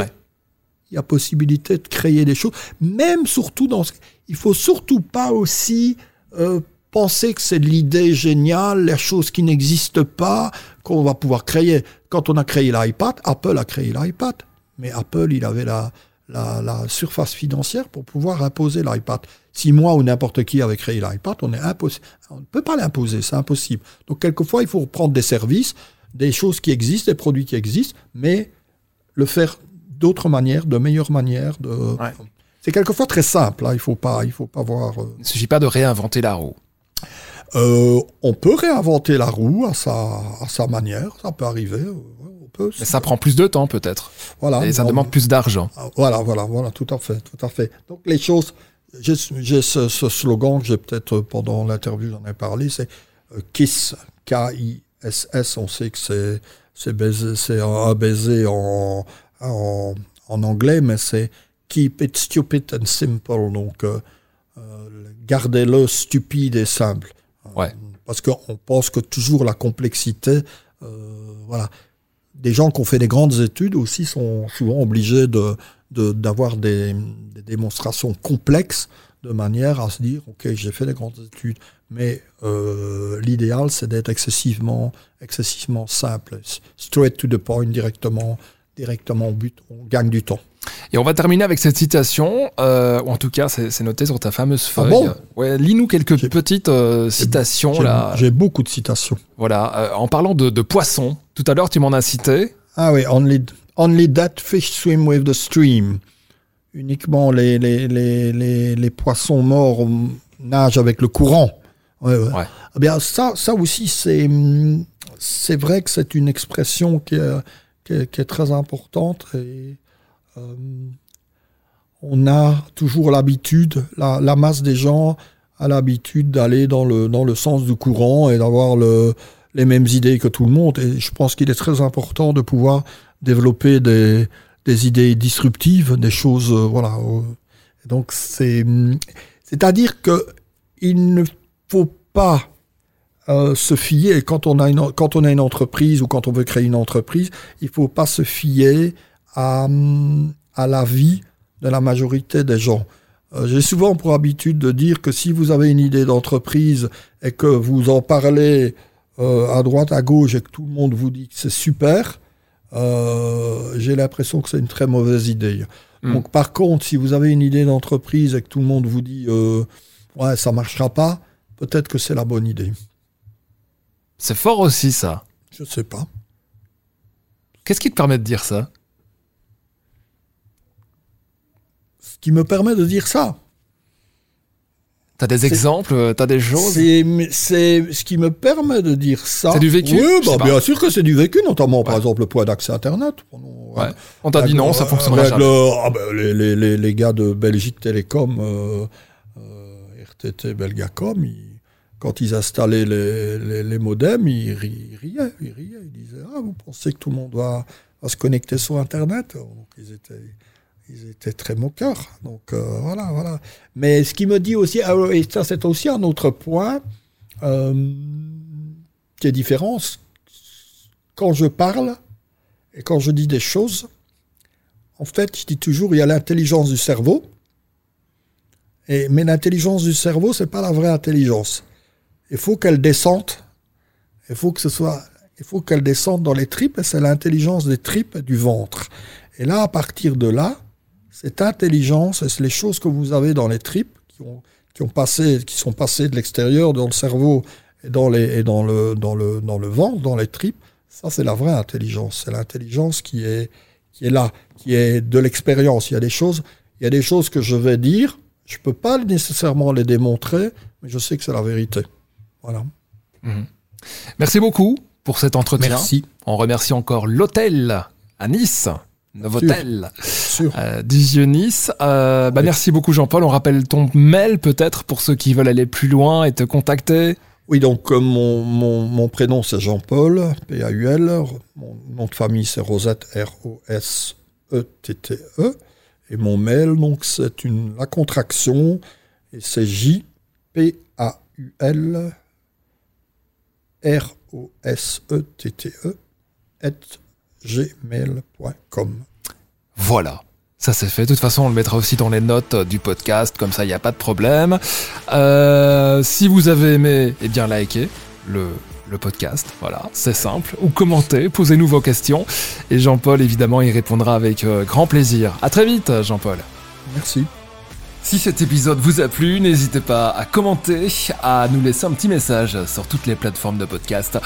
il y a possibilité de créer des choses, même surtout dans ce... Il faut surtout pas aussi euh, penser que c'est l'idée géniale, les choses qui n'existent pas, qu'on va pouvoir créer. Quand on a créé l'iPad, Apple a créé l'iPad, mais Apple, il avait la, la, surface financière pour pouvoir imposer l'iPad. Si moi ou n'importe qui avait créé l'iPad, on est impossible. On ne peut pas l'imposer, c'est impossible. Donc quelquefois, il faut prendre des services, des choses qui existent, des produits qui existent, mais le faire d'autres manières, de meilleures manières. De... C'est quelquefois très simple. Hein. Il faut pas, il faut pas voir. Euh, il ne s'agit pas de réinventer la roue. Euh, on peut réinventer la roue à sa, à sa manière, ça peut arriver. Euh, mais ça prend plus de temps peut-être. Voilà. Et ça demande plus d'argent. Ah, voilà, voilà, voilà, tout à fait, tout à fait. Donc les choses, j'ai ce, slogan que j'ai peut-être pendant l'interview j'en ai parlé, c'est euh, KISS, K-I-S-S. On sait que c'est c'est un baiser en, en, en anglais, mais c'est Keep it stupid and simple. Donc euh, euh, gardez-le stupide et simple. Ouais. Parce qu'on pense que toujours la complexité, voilà. Des gens qui ont fait des grandes études aussi sont souvent obligés de d'avoir des, démonstrations complexes de manière à se dire ok j'ai fait des grandes études mais euh, l'idéal c'est d'être excessivement excessivement simple straight to the point directement directement au but. On gagne du temps et on va terminer avec cette citation, euh, ou en tout cas, c'est noté sur ta fameuse ah feuille. ouais, Lis-nous quelques petites euh, citations. J'ai beaucoup de citations. Voilà, euh, en parlant de, de poissons, tout à l'heure tu m'en as cité. Ah oui, only, only dead fish swim with the stream. Uniquement les, les, les, les, poissons morts nagent avec le courant. Ouais, ouais. Eh bien, ça, ça aussi, c'est, vrai que c'est une expression qui est, qui est, très importante. Et, on a toujours l'habitude, la, masse des gens a l'habitude d'aller dans le, dans le sens du courant et d'avoir le, les mêmes idées que tout le monde. Et je pense qu'il est très important de pouvoir développer des, des idées disruptives, des choses, euh, voilà. Donc c'est, c'est-à-dire que il ne faut pas euh, se fier quand on a une quand on a une entreprise ou quand on veut créer une entreprise, il faut pas se fier à à l'avis de la majorité des gens. Euh, j'ai souvent pour habitude de dire que si vous avez une idée d'entreprise et que vous en parlez euh, à droite, à gauche et que tout le monde vous dit que c'est super, euh, j'ai l'impression que c'est une très mauvaise idée. Hmm. Donc par contre, si vous avez une idée d'entreprise et que tout le monde vous dit euh, ouais ça marchera pas, peut-être que c'est la bonne idée. C'est fort aussi ça. Je sais pas. Qu'est-ce qui te permet de dire ça Ce qui me permet de dire ça, T'as des exemples, euh, t'as des choses C'est ce qui me permet de dire ça. C'est du vécu Oui, bah, bien sûr que c'est du vécu, notamment par exemple le point d'accès Internet. Ouais. On t'a dit non, ça fonctionnerait jamais. Ah, ben, les, les, les, gars de Belgique Télécom, euh, euh, RTT Belgacom, quand ils installaient les, les, modems, ils, riaient, ils riaient, ils disaient ah vous pensez que tout le monde va, va se connecter sur Internet? Donc ils étaient ils étaient très moqueurs. Donc euh, voilà, voilà. Mais ce qui me dit aussi, ah et ça c'est aussi un autre point euh, qui est différent. Quand je parle et quand je dis des choses, en fait, je dis toujours il y a l'intelligence du cerveau. Mais l'intelligence du cerveau, c'est pas la vraie intelligence. Il faut qu'elle descende. Il faut que ce soit, il faut qu'elle descende dans les tripes. C'est l'intelligence des tripes du ventre. Et là, à partir de là, cette intelligence, c'est les choses que vous avez dans les tripes, qui, ont, qui, ont passé, qui sont passées de l'extérieur dans le cerveau et, dans, les, et dans, le, dans, le, dans le ventre, dans les tripes, ça c'est la vraie intelligence. C'est l'intelligence qui est, qui est là, qui est de l'expérience. Il y a des choses, il y a des choses que je vais dire, je peux pas nécessairement les démontrer, mais je sais que c'est la vérité. Voilà. Mhm. Merci beaucoup pour cet entretien. Merci. On remercie encore l'hôtel à Nice Novotel euh, Nice. Euh, bah, Merci beaucoup Jean-Paul. On rappelle ton mail peut-être pour ceux qui veulent aller plus loin et te contacter. Oui, donc euh, mon, mon, mon prénom c'est Jean-Paul, P-A-U-L. Mon nom de famille c'est Rosette, R-O-S-E-T-T-E. E. Et mon mail, donc c'est une la contraction et c'est J-P-A-U-L R-O-S-E-T-T-E gmail.com. Voilà. Ça c'est fait. De toute façon, on le mettra aussi dans les notes du podcast, comme ça il n'y a pas de problème. Euh, si vous avez aimé, eh bien likez le, le podcast, voilà, c'est simple. Ou commentez, posez-nous vos questions. Et Jean-Paul, évidemment, y répondra avec euh, grand plaisir. À très vite, Jean-Paul. Merci. Si cet épisode vous a plu, n'hésitez pas à commenter, à nous laisser un petit message sur toutes les plateformes de podcast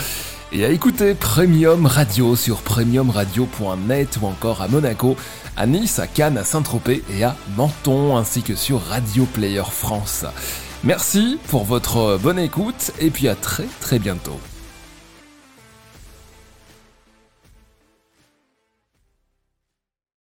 et à écouter Premium Radio sur premiumradio.net ou encore à Monaco, à Nice, à Cannes, à Saint-Tropez et à Menton ainsi que sur Radio Player France. Merci pour votre bonne écoute et puis à très très bientôt.